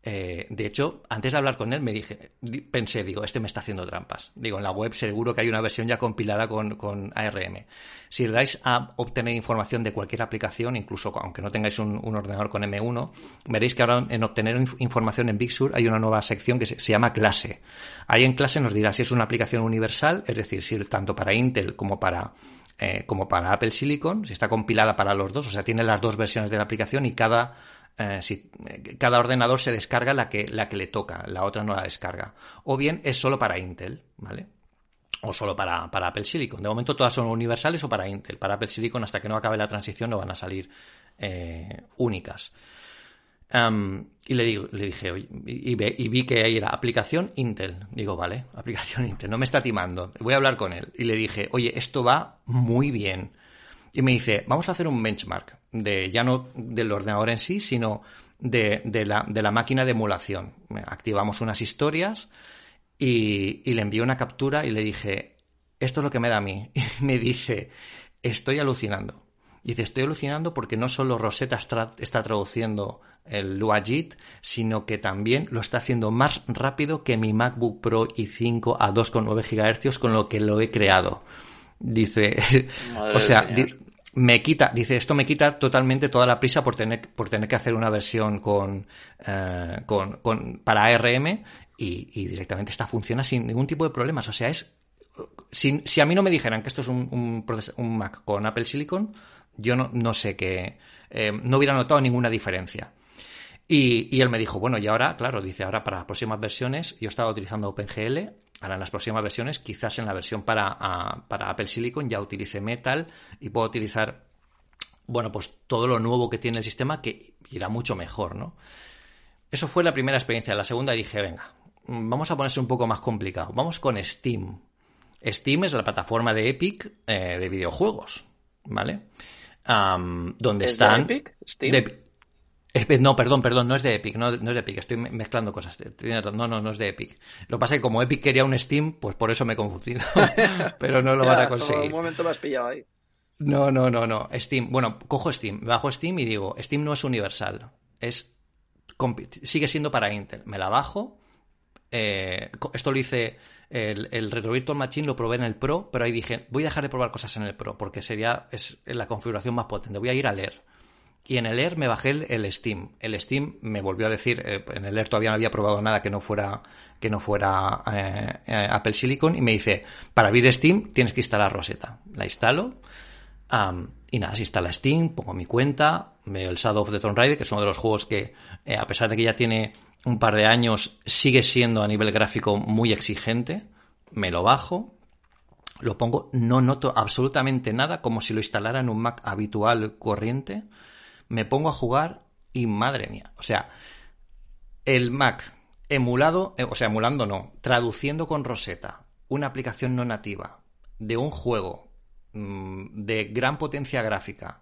Eh, de hecho, antes de hablar con él, me dije, pensé, digo, este me está haciendo trampas. Digo, en la web seguro que hay una versión ya compilada con, ARM. Si le dais a obtener información de cualquier aplicación, incluso aunque no tengáis un, ordenador con M1, veréis que ahora en obtener información en Big Sur hay una nueva sección que se, se, llama clase. Ahí en clase nos dirá si es una aplicación universal, es decir, si tanto para Intel como para eh, como para Apple Silicon, si está compilada para los dos, o sea, tiene las dos versiones de la aplicación y cada, eh, eh, cada ordenador se descarga la que, la que le toca, la otra no la descarga. O bien es solo para Intel, ¿vale? O solo para, para Apple Silicon. De momento todas son universales o para Intel. Para Apple Silicon, hasta que no acabe la transición, no van a salir únicas y le, digo, le dije, y, vi que ahí era aplicación Intel. Digo, vale, aplicación Intel, no me está timando, voy a hablar con él. Y le dije, oye, esto va muy bien. Y me dice, vamos a hacer un benchmark, de ya no del ordenador en sí, sino de, la, de la, máquina de emulación. Activamos unas historias y, y le envié una captura y le dije, esto es lo que me da a mí. Y me dice, estoy alucinando. Dice, estoy alucinando porque no solo Rosetta está traduciendo el Luajit, sino que también lo está haciendo más rápido que mi MacBook Pro i5 a 2,9 GHz con lo que lo he creado. Dice, o sea, me quita, dice, esto me quita totalmente toda la prisa por tener, por tener que hacer una versión con, eh, con, para ARM y, directamente esta funciona sin ningún tipo de problemas. O sea, es, si, si a mí no me dijeran que esto es un, un, un Mac con Apple Silicon, yo no, no sé qué, eh, no hubiera notado ninguna diferencia. Y, él me dijo, bueno, y ahora, claro, dice, ahora para las próximas versiones, yo estaba utilizando OpenGL, ahora en las próximas versiones, quizás en la versión para, para Apple Silicon ya utilice Metal y puedo utilizar, bueno, pues todo lo nuevo que tiene el sistema que irá mucho mejor, ¿no? Eso fue la primera experiencia. La segunda dije, venga, vamos a ponerse un poco más complicado. Vamos con Steam. Steam es la plataforma de Epic eh, de videojuegos, ¿vale? donde están... De Epic? Steam. No, perdón, perdón, no es de Epic, no, es de Epic, estoy mezclando cosas. No, no, no es de Epic. Lo que pasa es que como Epic quería un Steam, pues por eso me he confundido. Pero no lo van a conseguir. Un momento me has pillado ahí. No, no, no, no. Steam, bueno, cojo Steam, bajo Steam y digo, Steam no es universal, es sigue siendo para Intel. Me la bajo. Eh, esto lo hice el, el Retro Virtual Machine lo probé en el Pro, pero ahí dije, voy a dejar de probar cosas en el Pro porque sería es la configuración más potente. Voy a ir a leer y en el Air me bajé el, Steam. El Steam me volvió a decir, eh, en el Air todavía no había probado nada que no fuera que no fuera eh, eh, Apple Silicon y me dice, para abrir Steam tienes que instalar Rosetta. La instalo y nada, se instala Steam, pongo mi cuenta, veo el Shadow of the Tomb Raider, que es uno de los juegos que, a pesar de que ya tiene un par de años, sigue siendo a nivel gráfico muy exigente. Me lo bajo, lo pongo, no noto absolutamente nada, como si lo instalara en un Mac habitual corriente me pongo a jugar y madre mía, o sea, el Mac emulado, eh, o sea, emulando no, traduciendo con Rosetta una aplicación no nativa de un juego mm, de gran potencia gráfica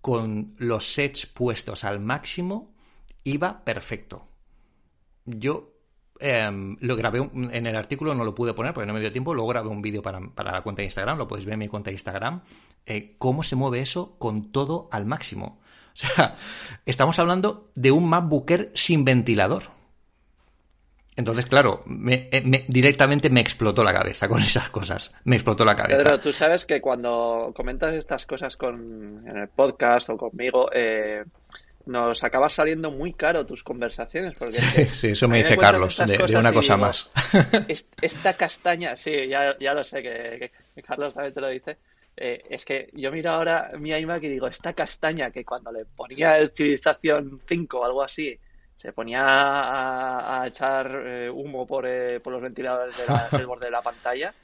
con los sets puestos al máximo, iba perfecto. Yo em, lo grabé en el artículo, no lo pude poner porque no me dio tiempo. Luego grabé un vídeo para, la cuenta de Instagram, lo podéis ver en mi cuenta de Instagram. Eh, cómo se mueve eso con todo al máximo. O sea, estamos hablando de un MacBooker sin ventilador. Entonces, claro, eh, me, directamente me explotó la cabeza con esas cosas. Me explotó la cabeza. Pedro, tú sabes que cuando comentas estas cosas con, en el podcast o conmigo, eh, nos acabas saliendo muy caro tus conversaciones. Porque sí, eso me dice Carlos, de, una cosa más. Esta castaña, sí, ya, ya lo sé que, Carlos también te lo dice. Eh, es que yo miro ahora mi iMac y digo, esta castaña que cuando le ponía el Civilización 5 o algo así, se ponía a, echar eh, humo por, eh, por, los ventiladores del borde de la pantalla,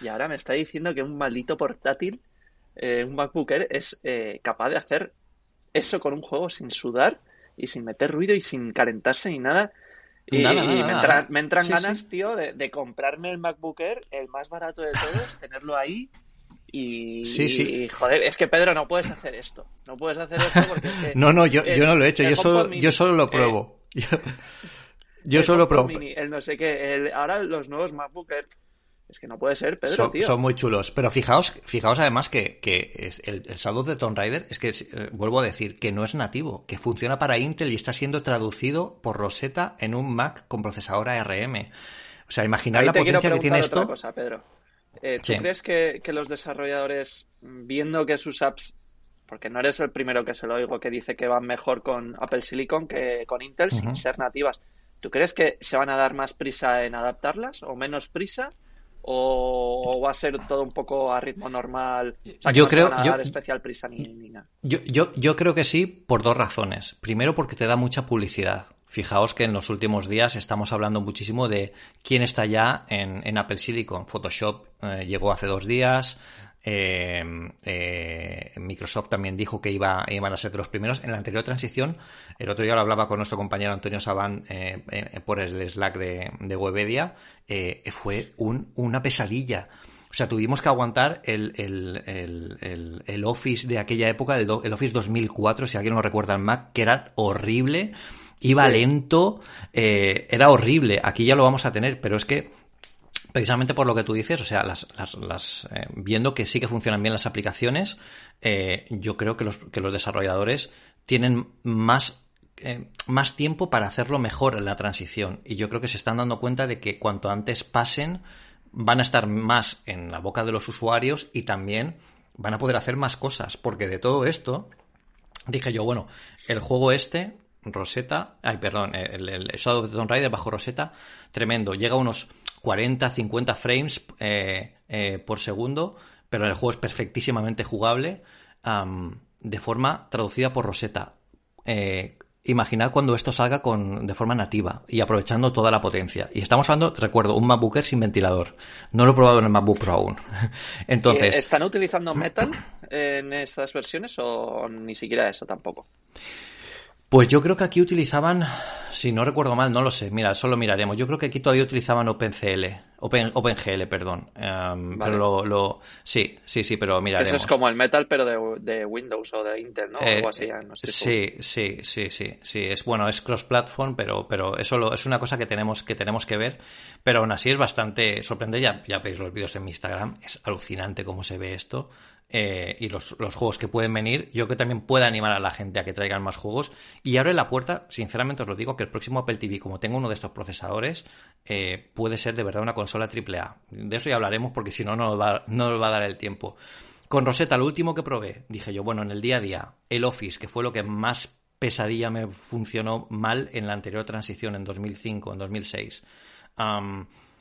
y ahora me está diciendo que un maldito portátil, un MacBook Air, es capaz de hacer eso con un juego sin sudar y sin meter ruido y sin calentarse ni nada. Y, me, entran ganas, tío, de, de, comprarme el MacBook Air, el más barato de todos, tenerlo ahí y, sí, sí. joder, es que Pedro, no puedes hacer esto. No puedes hacer esto porque es que. no, no, yo, yo no lo he hecho, yo solo, yo solo lo pruebo. yo, solo lo pruebo. el no sé qué, ahora los nuevos MacBook Es que no puede ser, Pedro, son, tío. Son muy chulos. Pero fijaos, fijaos además que, que es el, el Shadow de Tomb Raider es que, eh, vuelvo a decir, que no es nativo, que funciona para Intel y está siendo traducido por Rosetta en un Mac con procesador ARM. O sea, imaginar la potencia que tiene esto. Cosa, Pedro. Eh, ¿Tú crees que, los desarrolladores, viendo que sus apps, porque no eres el primero que se lo oigo que dice que van mejor con Apple Silicon que con Intel sin ser nativas, ¿tú crees que se van a dar más prisa en adaptarlas o menos prisa? o va a ser todo un poco a ritmo normal? yo creo, yo, especial prisa ni, nada. Yo, yo, yo, creo que sí por dos razones. Primero porque te da mucha publicidad. Fijaos que en los últimos días estamos hablando muchísimo de quién está ya en, Apple Silicon. Photoshop eh, llegó hace dos días. Eh, eh, Microsoft también dijo que iba, iban a ser de los primeros. En la anterior transición, el otro día lo hablaba con nuestro compañero Antonio Sabán por el Slack de, de Webedia, fue una pesadilla. O sea, tuvimos que aguantar el, el, Office de aquella época, el, Office 2004, si alguien no recuerda el Mac, que era horrible, iba lento, era horrible. Aquí ya lo vamos a tener, pero es que precisamente por lo que tú dices, o sea, las, las, eh, viendo que sí que funcionan bien las aplicaciones, eh, yo creo que los, que los desarrolladores tienen más, eh, más tiempo para hacerlo mejor en la transición. Y yo creo que se están dando cuenta de que cuanto antes pasen, van a estar más en la boca de los usuarios y también van a poder hacer más cosas. Porque de todo esto, dije yo, bueno, el juego este Rosetta, ay, perdón, el, el Shadow of the Tomb Raider bajo Rosetta, tremendo. Llega a unos 40, 50 frames eh, eh, por segundo, pero el juego es perfectísimamente jugable de forma traducida por Rosetta. Eh, imaginad cuando esto salga con, de forma nativa y aprovechando toda la potencia. Y estamos hablando, recuerdo, un MacBook sin ventilador. No lo he probado en el MacBook Pro aún. Entonces, ¿Están utilizando Metal en estas versiones o ni siquiera eso tampoco? Pues yo creo que aquí utilizaban, si no recuerdo mal, no lo sé, mira, solo miraremos. Yo creo que aquí todavía utilizaban OpenCL, Open, OpenGL, perdón. Em, pero lo, sí, sí, sí, pero miraremos. Eso es como el Metal, pero de, Windows o de Intel, ¿no? Algo así, no sí, sí, sí, sí, sí. Es bueno, es cross-platform, pero, pero eso lo, es una cosa que tenemos, que tenemos que ver. Pero aún así es bastante sorprendente. Ya, ya veis los vídeos en mi Instagram, es alucinante cómo se ve esto. Eh, y los, juegos que pueden venir, yo que también puede animar a la gente a que traigan más juegos y abre la puerta, sinceramente os lo digo, que el próximo Apple TV, como tengo uno de estos procesadores, eh, puede ser de verdad una consola AAA. De eso ya hablaremos porque si no, no nos va, no nos va a dar el tiempo. Con Rosetta, lo último que probé, dije yo, bueno, en el día a día, el Office, que fue lo que más pesadilla me funcionó mal en la anterior transición, en 2005, en 2006.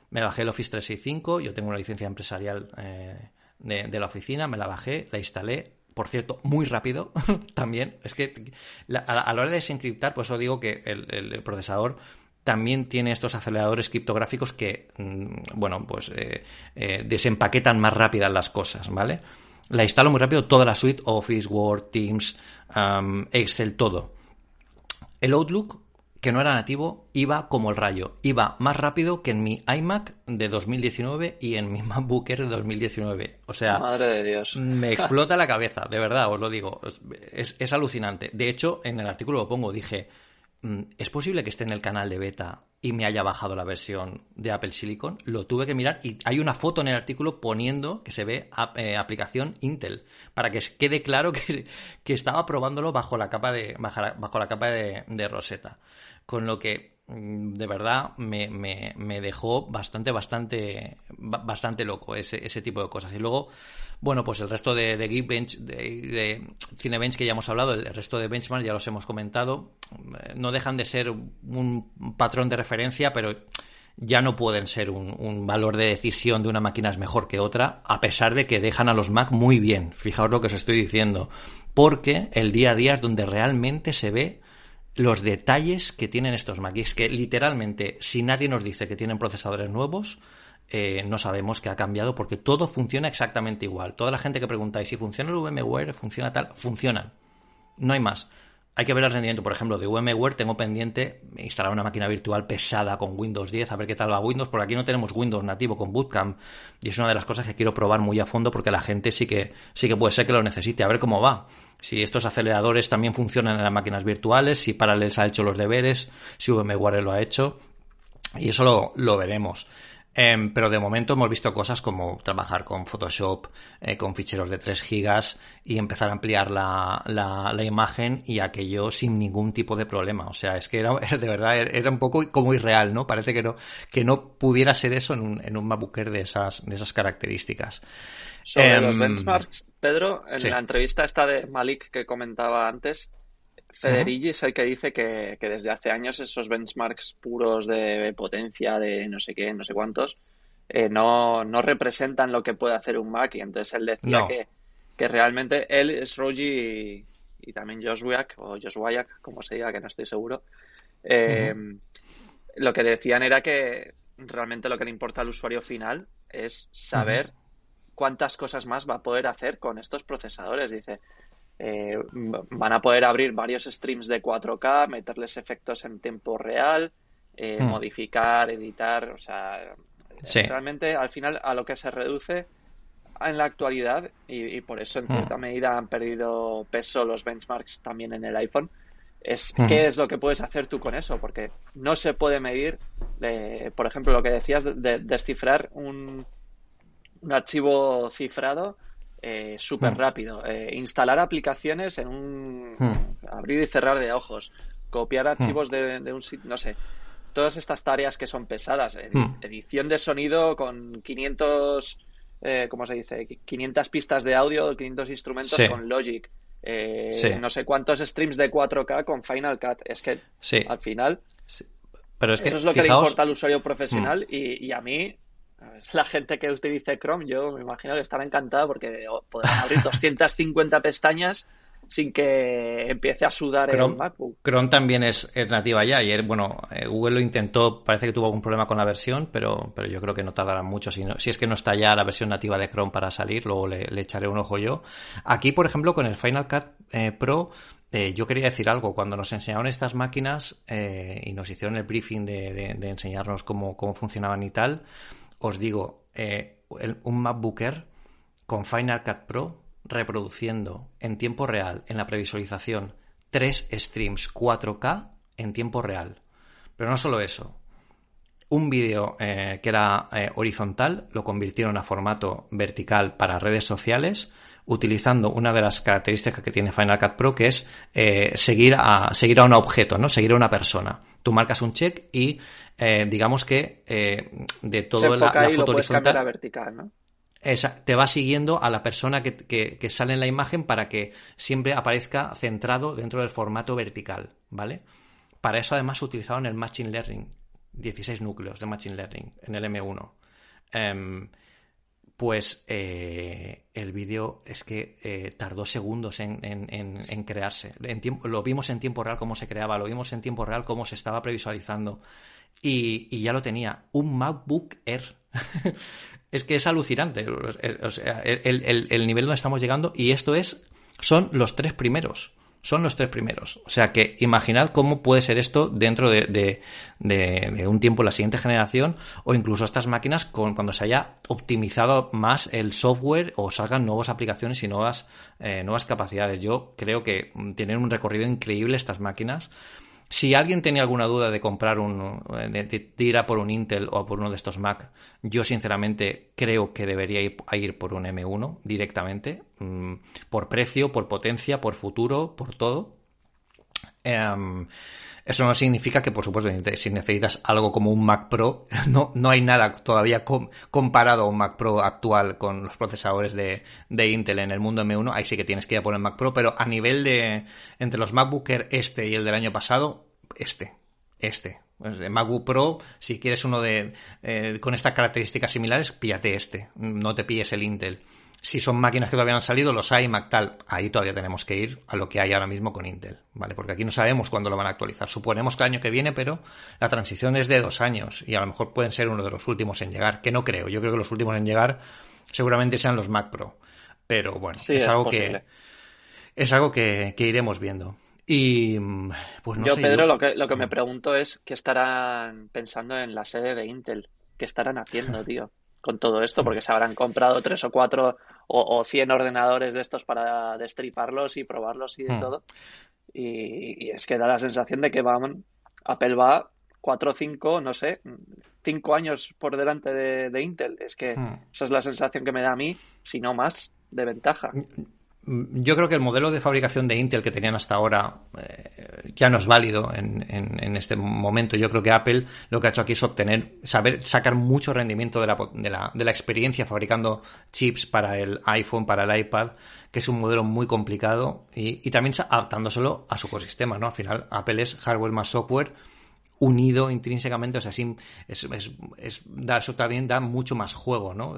me bajé el Office 365, yo tengo una licencia empresarial eh, de, la oficina, me la bajé, la instalé, por cierto, muy rápido también. Es que a, la hora de desencriptar, pues eso digo que el, procesador también tiene estos aceleradores criptográficos que, mm, bueno, pues eh, eh, desempaquetan más rápidas las cosas, ¿vale? La instalo muy rápido, toda la suite, Office, Word, Teams, Excel, todo. El Outlook, que no era nativo, iba como el rayo. Iba más rápido que en mi iMac de 2019 y en mi MacBook Air de 2019. O sea, Madre de Dios. me explota la cabeza, de verdad, os lo digo. es alucinante. De hecho, en el artículo lo pongo, dije, mm, ¿es posible que esté en el canal de beta y me haya bajado la versión de Apple Silicon. Lo tuve que mirar y hay una foto en el artículo poniendo que se ve eh, aplicación Intel para que quede claro que, que, estaba probándolo bajo la capa de bajo la, capa de, de Rosetta. Con lo que de verdad me, me, dejó bastante, bastante, bastante loco ese, ese, tipo de cosas. Y luego, bueno, pues el resto de, de Geekbench, de, Cinebench que ya hemos hablado, el resto de benchmark ya los hemos comentado, eh, no dejan de ser un patrón de referencia, pero ya no pueden ser un, un, valor de decisión de una máquina es mejor que otra, a pesar de que dejan a los Mac muy bien. Fijaos lo que os estoy diciendo. Porque el día a día es donde realmente se ve los detalles que tienen estos Macs, que literalmente, si nadie nos dice que tienen procesadores nuevos, eh, no sabemos qué ha cambiado porque todo funciona exactamente igual. Toda la gente que preguntáis si funciona el VMware, funciona tal, funcionan. No hay más. Hay que ver el rendimiento, por ejemplo, de VMware. Tengo pendiente instalar una máquina virtual pesada con Windows 10, a ver qué tal va Windows, porque aquí no tenemos Windows nativo con Bootcamp. Y es una de las cosas que quiero probar muy a fondo porque la gente sí que, sí que puede ser que lo necesite, a ver cómo va. Si estos aceleradores también funcionan en las máquinas virtuales, si Parallels ha hecho los deberes, si VMware lo ha hecho. Y eso lo, lo veremos. Em, pero de momento hemos visto cosas como trabajar con Photoshop, eh, con ficheros de 3 gigas y empezar a ampliar la, la, imagen y aquello sin ningún tipo de problema. O sea, es que era, de verdad era un poco como irreal, ¿no? Parece que no, que no pudiera ser eso en un, en un MacBook de esas, de esas características. Sobre los em, benchmarks, Pedro, en la entrevista esta de Malik que comentaba antes, Federighi es el que dice que, desde hace años esos benchmarks puros de potencia, de no sé qué, no sé cuántos, eh, no, no, representan lo que puede hacer un Mac. Y entonces él decía que, que, realmente él es Rogi y, también Joswiak, o Joswayak, como se diga, que no estoy seguro. Eh, lo que decían era que realmente lo que le importa al usuario final es saber cuántas cosas más va a poder hacer con estos procesadores. Dice, eh, van a poder abrir varios streams de 4K, meterles efectos en tiempo real, eh, hmm. modificar, editar, o sea, realmente al final a lo que se reduce en la actualidad y, por eso en hmm. cierta medida han perdido peso los benchmarks también en el iPhone es hmm. qué es lo que puedes hacer tú con eso porque no se puede medir por ejemplo lo que decías de, descifrar un, un archivo cifrado eh, súper hmm. rápido. Eh, instalar aplicaciones en un hmm. abrir y cerrar de ojos. Copiar hmm. archivos de, un sitio, no sé. Todas estas tareas que son pesadas. Edición de sonido con 500, eh, ¿cómo se dice? 500 pistas de audio, 500 instrumentos con Logic. Eh, no sé cuántos streams de 4K con Final Cut. Es que al final Pero es que, eso es lo que le importa al usuario profesional y, y, a mí la gente que utilice Chrome, yo me imagino que estará encantada porque podrán abrir 250 pestañas sin que empiece a sudar Chrome, el MacBook. Chrome también es, nativa ya. Ayer, bueno, eh, Google lo intentó, parece que tuvo algún problema con la versión, pero, pero yo creo que no tardará mucho. Si, si es que no está ya la versión nativa de Chrome para salir, luego le, echaré un ojo yo. Aquí, por ejemplo, con el Final Cut eh, Pro, eh, yo quería decir algo. Cuando nos enseñaron estas máquinas y nos hicieron el briefing de, de enseñarnos cómo, cómo funcionaban y tal, os digo, eh, un MacBooker con Final Cut Pro reproduciendo en tiempo real, en la previsualización, tres streams 4K en tiempo real. Pero no solo eso. Un vídeo eh, que era eh, horizontal lo convirtieron a formato vertical para redes sociales utilizando una de las características que tiene Final Cut Pro, que es eh, seguir, a, seguir a un objeto, ¿no? Seguir a una persona. Tú marcas un check y eh, digamos que eh, de todo la, la foto horizontal... vertical, ¿no? te va siguiendo a la persona que, que, sale en la imagen para que siempre aparezca centrado dentro del formato vertical, ¿vale? Para eso además utilizaron el Machine Learning, 16 núcleos de Machine Learning en el M1. Em, pues eh, el vídeo es que eh, tardó segundos en, crearse. En lo vimos en tiempo real cómo se creaba, lo vimos en tiempo real cómo se estaba previsualizando. Y, ya lo tenía. Un MacBook Air. es que es alucinante el, el, nivel donde estamos llegando. Y esto es. Son los tres primeros son los tres primeros. O sea que imaginad cómo puede ser esto dentro de, un tiempo la siguiente generación o incluso estas máquinas con, cuando se haya optimizado más el software o salgan nuevas aplicaciones y nuevas, eh, nuevas capacidades. Yo creo que tienen un recorrido increíble estas máquinas. Si alguien tenía alguna duda de comprar un, de, ir a por un Intel o por uno de estos Mac, yo sinceramente creo que debería ir, por un M1 directamente, mm, por precio, por potencia, por futuro, por todo. Em, eso no significa que, por supuesto, si necesitas algo como un Mac Pro, no, no hay nada todavía comparado a un Mac Pro actual con los procesadores de, de, Intel en el mundo M1. Ahí sí que tienes que ir a por el Mac Pro, pero a nivel de entre los MacBook Air este y el del año pasado, este, este. El MacBook Pro, si quieres uno de eh, con estas características similares, píllate este. No te pilles el Intel. Si son máquinas que todavía no han salido, los hay, Mac tal, ahí todavía tenemos que ir a lo que hay ahora mismo con Intel, ¿vale? Porque aquí no sabemos cuándo lo van a actualizar. Suponemos que el año que viene, pero la transición es de dos años y a lo mejor pueden ser uno de los últimos en llegar, que no creo. Yo creo que los últimos en llegar seguramente sean los Mac Pro. Pero bueno, es, algo que es algo que, iremos viendo. Y pues no yo, sé, Pedro, lo que, lo que me pregunto es qué estarán pensando en la sede de Intel. ¿Qué estarán haciendo, tío? Con todo esto, porque se habrán comprado tres o cuatro o, cien ordenadores de estos para destriparlos y probarlos y de hmm. todo. Y, es que da la sensación de que van, Apple va cuatro o cinco, no sé, cinco años por delante de, Intel. Es que hmm. esa es la sensación que me da a mí, si no más, de ventaja. Mm, yo creo que el modelo de fabricación de Intel que tenían hasta ahora eh, ya no es válido en, en, este momento. Yo creo que Apple lo que ha hecho aquí es obtener, saber sacar mucho rendimiento de la, de la, de la experiencia fabricando chips para el iPhone, para el iPad, que es un modelo muy complicado y, y también adaptándoselo a su ecosistema, ¿no? Al final, Apple es hardware más software unido intrínsecamente, o sea, sí, es, es, da, eso también da mucho más juego ¿no?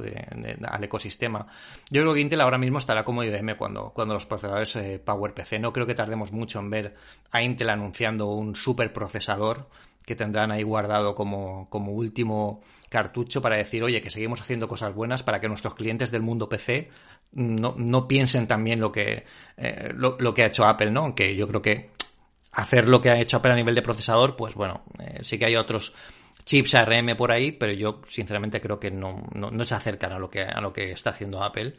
al ecosistema. Yo creo que Intel ahora mismo estará como IBM cuando, cuando los procesadores eh, PowerPC. No creo que tardemos mucho en ver a Intel anunciando un superprocesador que tendrán ahí guardado como, como último cartucho para decir, oye, que seguimos haciendo cosas buenas para que nuestros clientes del mundo PC no, no piensen también lo que, eh, lo, lo, que ha hecho Apple, ¿no? Aunque yo creo que hacer lo que ha hecho Apple a nivel de procesador, pues bueno, eh, sí que hay otros chips ARM por ahí, pero yo sinceramente creo que no, no, se acercan a lo que a lo que está haciendo Apple.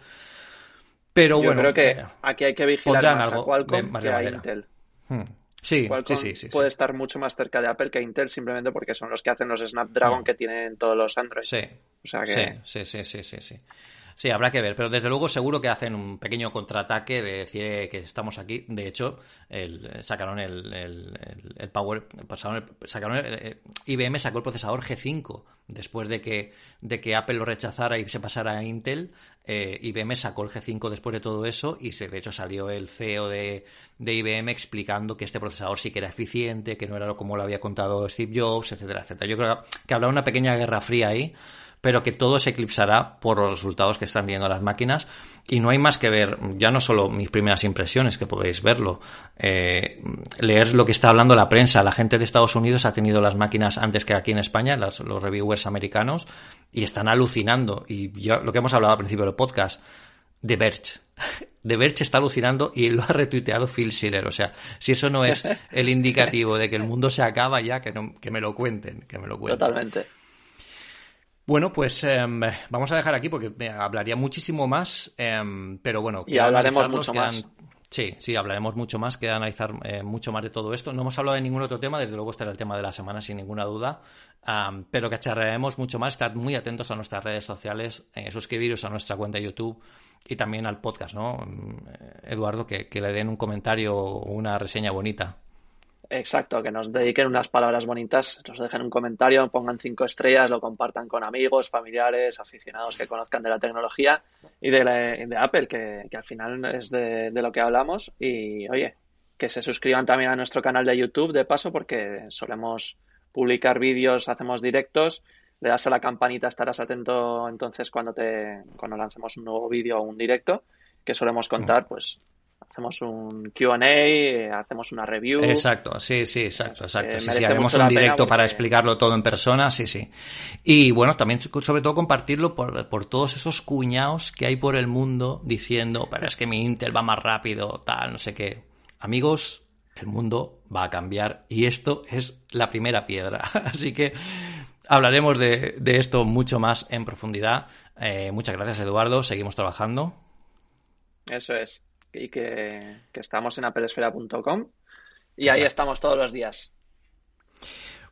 Pero yo creo que eh, aquí hay que vigilar más a Qualcomm que a Intel. Hmm. Sí, sí, sí, puede estar mucho más cerca de Apple que Intel simplemente porque son los que hacen los Snapdragon hmm. que tienen todos los Android. Sí. O sea que... sí, sí, sí, sí, sí. Sí, habrá que ver, pero desde luego seguro que hacen un pequeño contraataque de decir eh, que estamos aquí. De hecho, el, sacaron el, el, Power, pasaron sacaron eh, IBM sacó el procesador G5 después de que, de que Apple lo rechazara y se pasara a Intel. Eh, IBM sacó el G5 después de todo eso y se, de hecho salió el CEO de, de IBM explicando que este procesador sí que era eficiente, que no era como lo había contado Steve Jobs, etcétera, etcétera. Yo creo que habrá una pequeña guerra fría ahí pero que todo se eclipsará por los resultados que están viendo las máquinas y no hay más que ver, ya no solo mis primeras impresiones, que podéis verlo, eh, leer lo que está hablando la prensa. La gente de Estados Unidos ha tenido las máquinas antes que aquí en España, los reviewers americanos, y están alucinando. Y ya, lo que hemos hablado al principio del podcast, The Verge. The Verge está alucinando y lo ha retuiteado Phil Schiller. O sea, si eso no es el indicativo de que el mundo se acaba ya, que, que me lo cuenten, que me lo cuenten. Totalmente. Bueno, pues em, vamos a dejar aquí porque hablaría muchísimo más, em, pero bueno. Y hablaremos mucho más. Sí, sí, hablaremos mucho más, queda analizar eh, mucho más de todo esto. No hemos hablado de ningún otro tema, desde luego estará el tema de la semana sin ninguna duda, pero cacharrearemos mucho más. Estad muy atentos a nuestras redes sociales, eh, suscribiros a nuestra cuenta de YouTube y también al podcast, ¿no? Mm, Eduardo, que, que le den un comentario o una reseña bonita. Exacto, que nos dediquen unas palabras bonitas, nos dejen un comentario, pongan cinco estrellas, lo compartan con amigos, familiares, aficionados que conozcan de la tecnología y de, Apple, que, al final es de, lo que hablamos. Y oye, que se suscriban también a nuestro canal de YouTube de paso, porque solemos publicar vídeos, hacemos directos. Le das a la campanita, estarás atento entonces cuando te cuando lancemos un nuevo vídeo o un directo, que solemos contar, pues hacemos un QA, hacemos una review. Exacto, sí, sí, exacto, exacto. sí, sí, haremos un directo para explicarlo todo en persona, sí, sí. Y bueno, también sobre todo compartirlo por, por todos esos cuñados que hay por el mundo diciendo, pero es que mi Intel va más rápido, tal, no sé qué. Amigos, el mundo va a cambiar y esto es la primera piedra. Así que hablaremos de, de esto mucho más en profundidad. Eh, muchas gracias, Eduardo. Seguimos trabajando. Eso es y que, estamos en apelesfera.com y ahí estamos todos los días.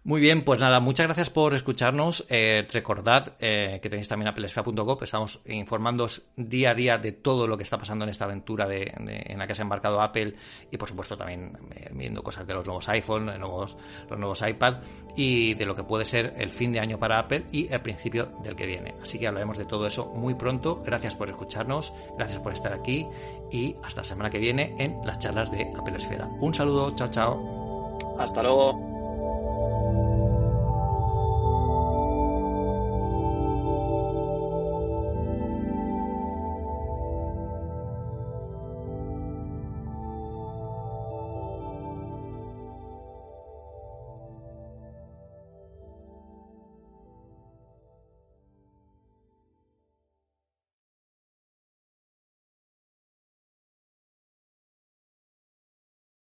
Muy bien, pues nada, muchas gracias por escucharnos. Eh, recordad eh, que tenéis también apelesfera.com, estamos informándoos día a día de todo lo que está pasando en esta aventura de, en la que se ha embarcado Apple y por supuesto también eh, viendo cosas de los nuevos iPhone, nuevos, los nuevos iPad y de lo que puede ser el fin de año para Apple y el principio del que viene. Así que hablaremos de todo eso muy pronto. Gracias por escucharnos, gracias por estar aquí y hasta la semana que viene en las charlas de Apple Esfera. Un saludo, chao, chao. Hasta luego.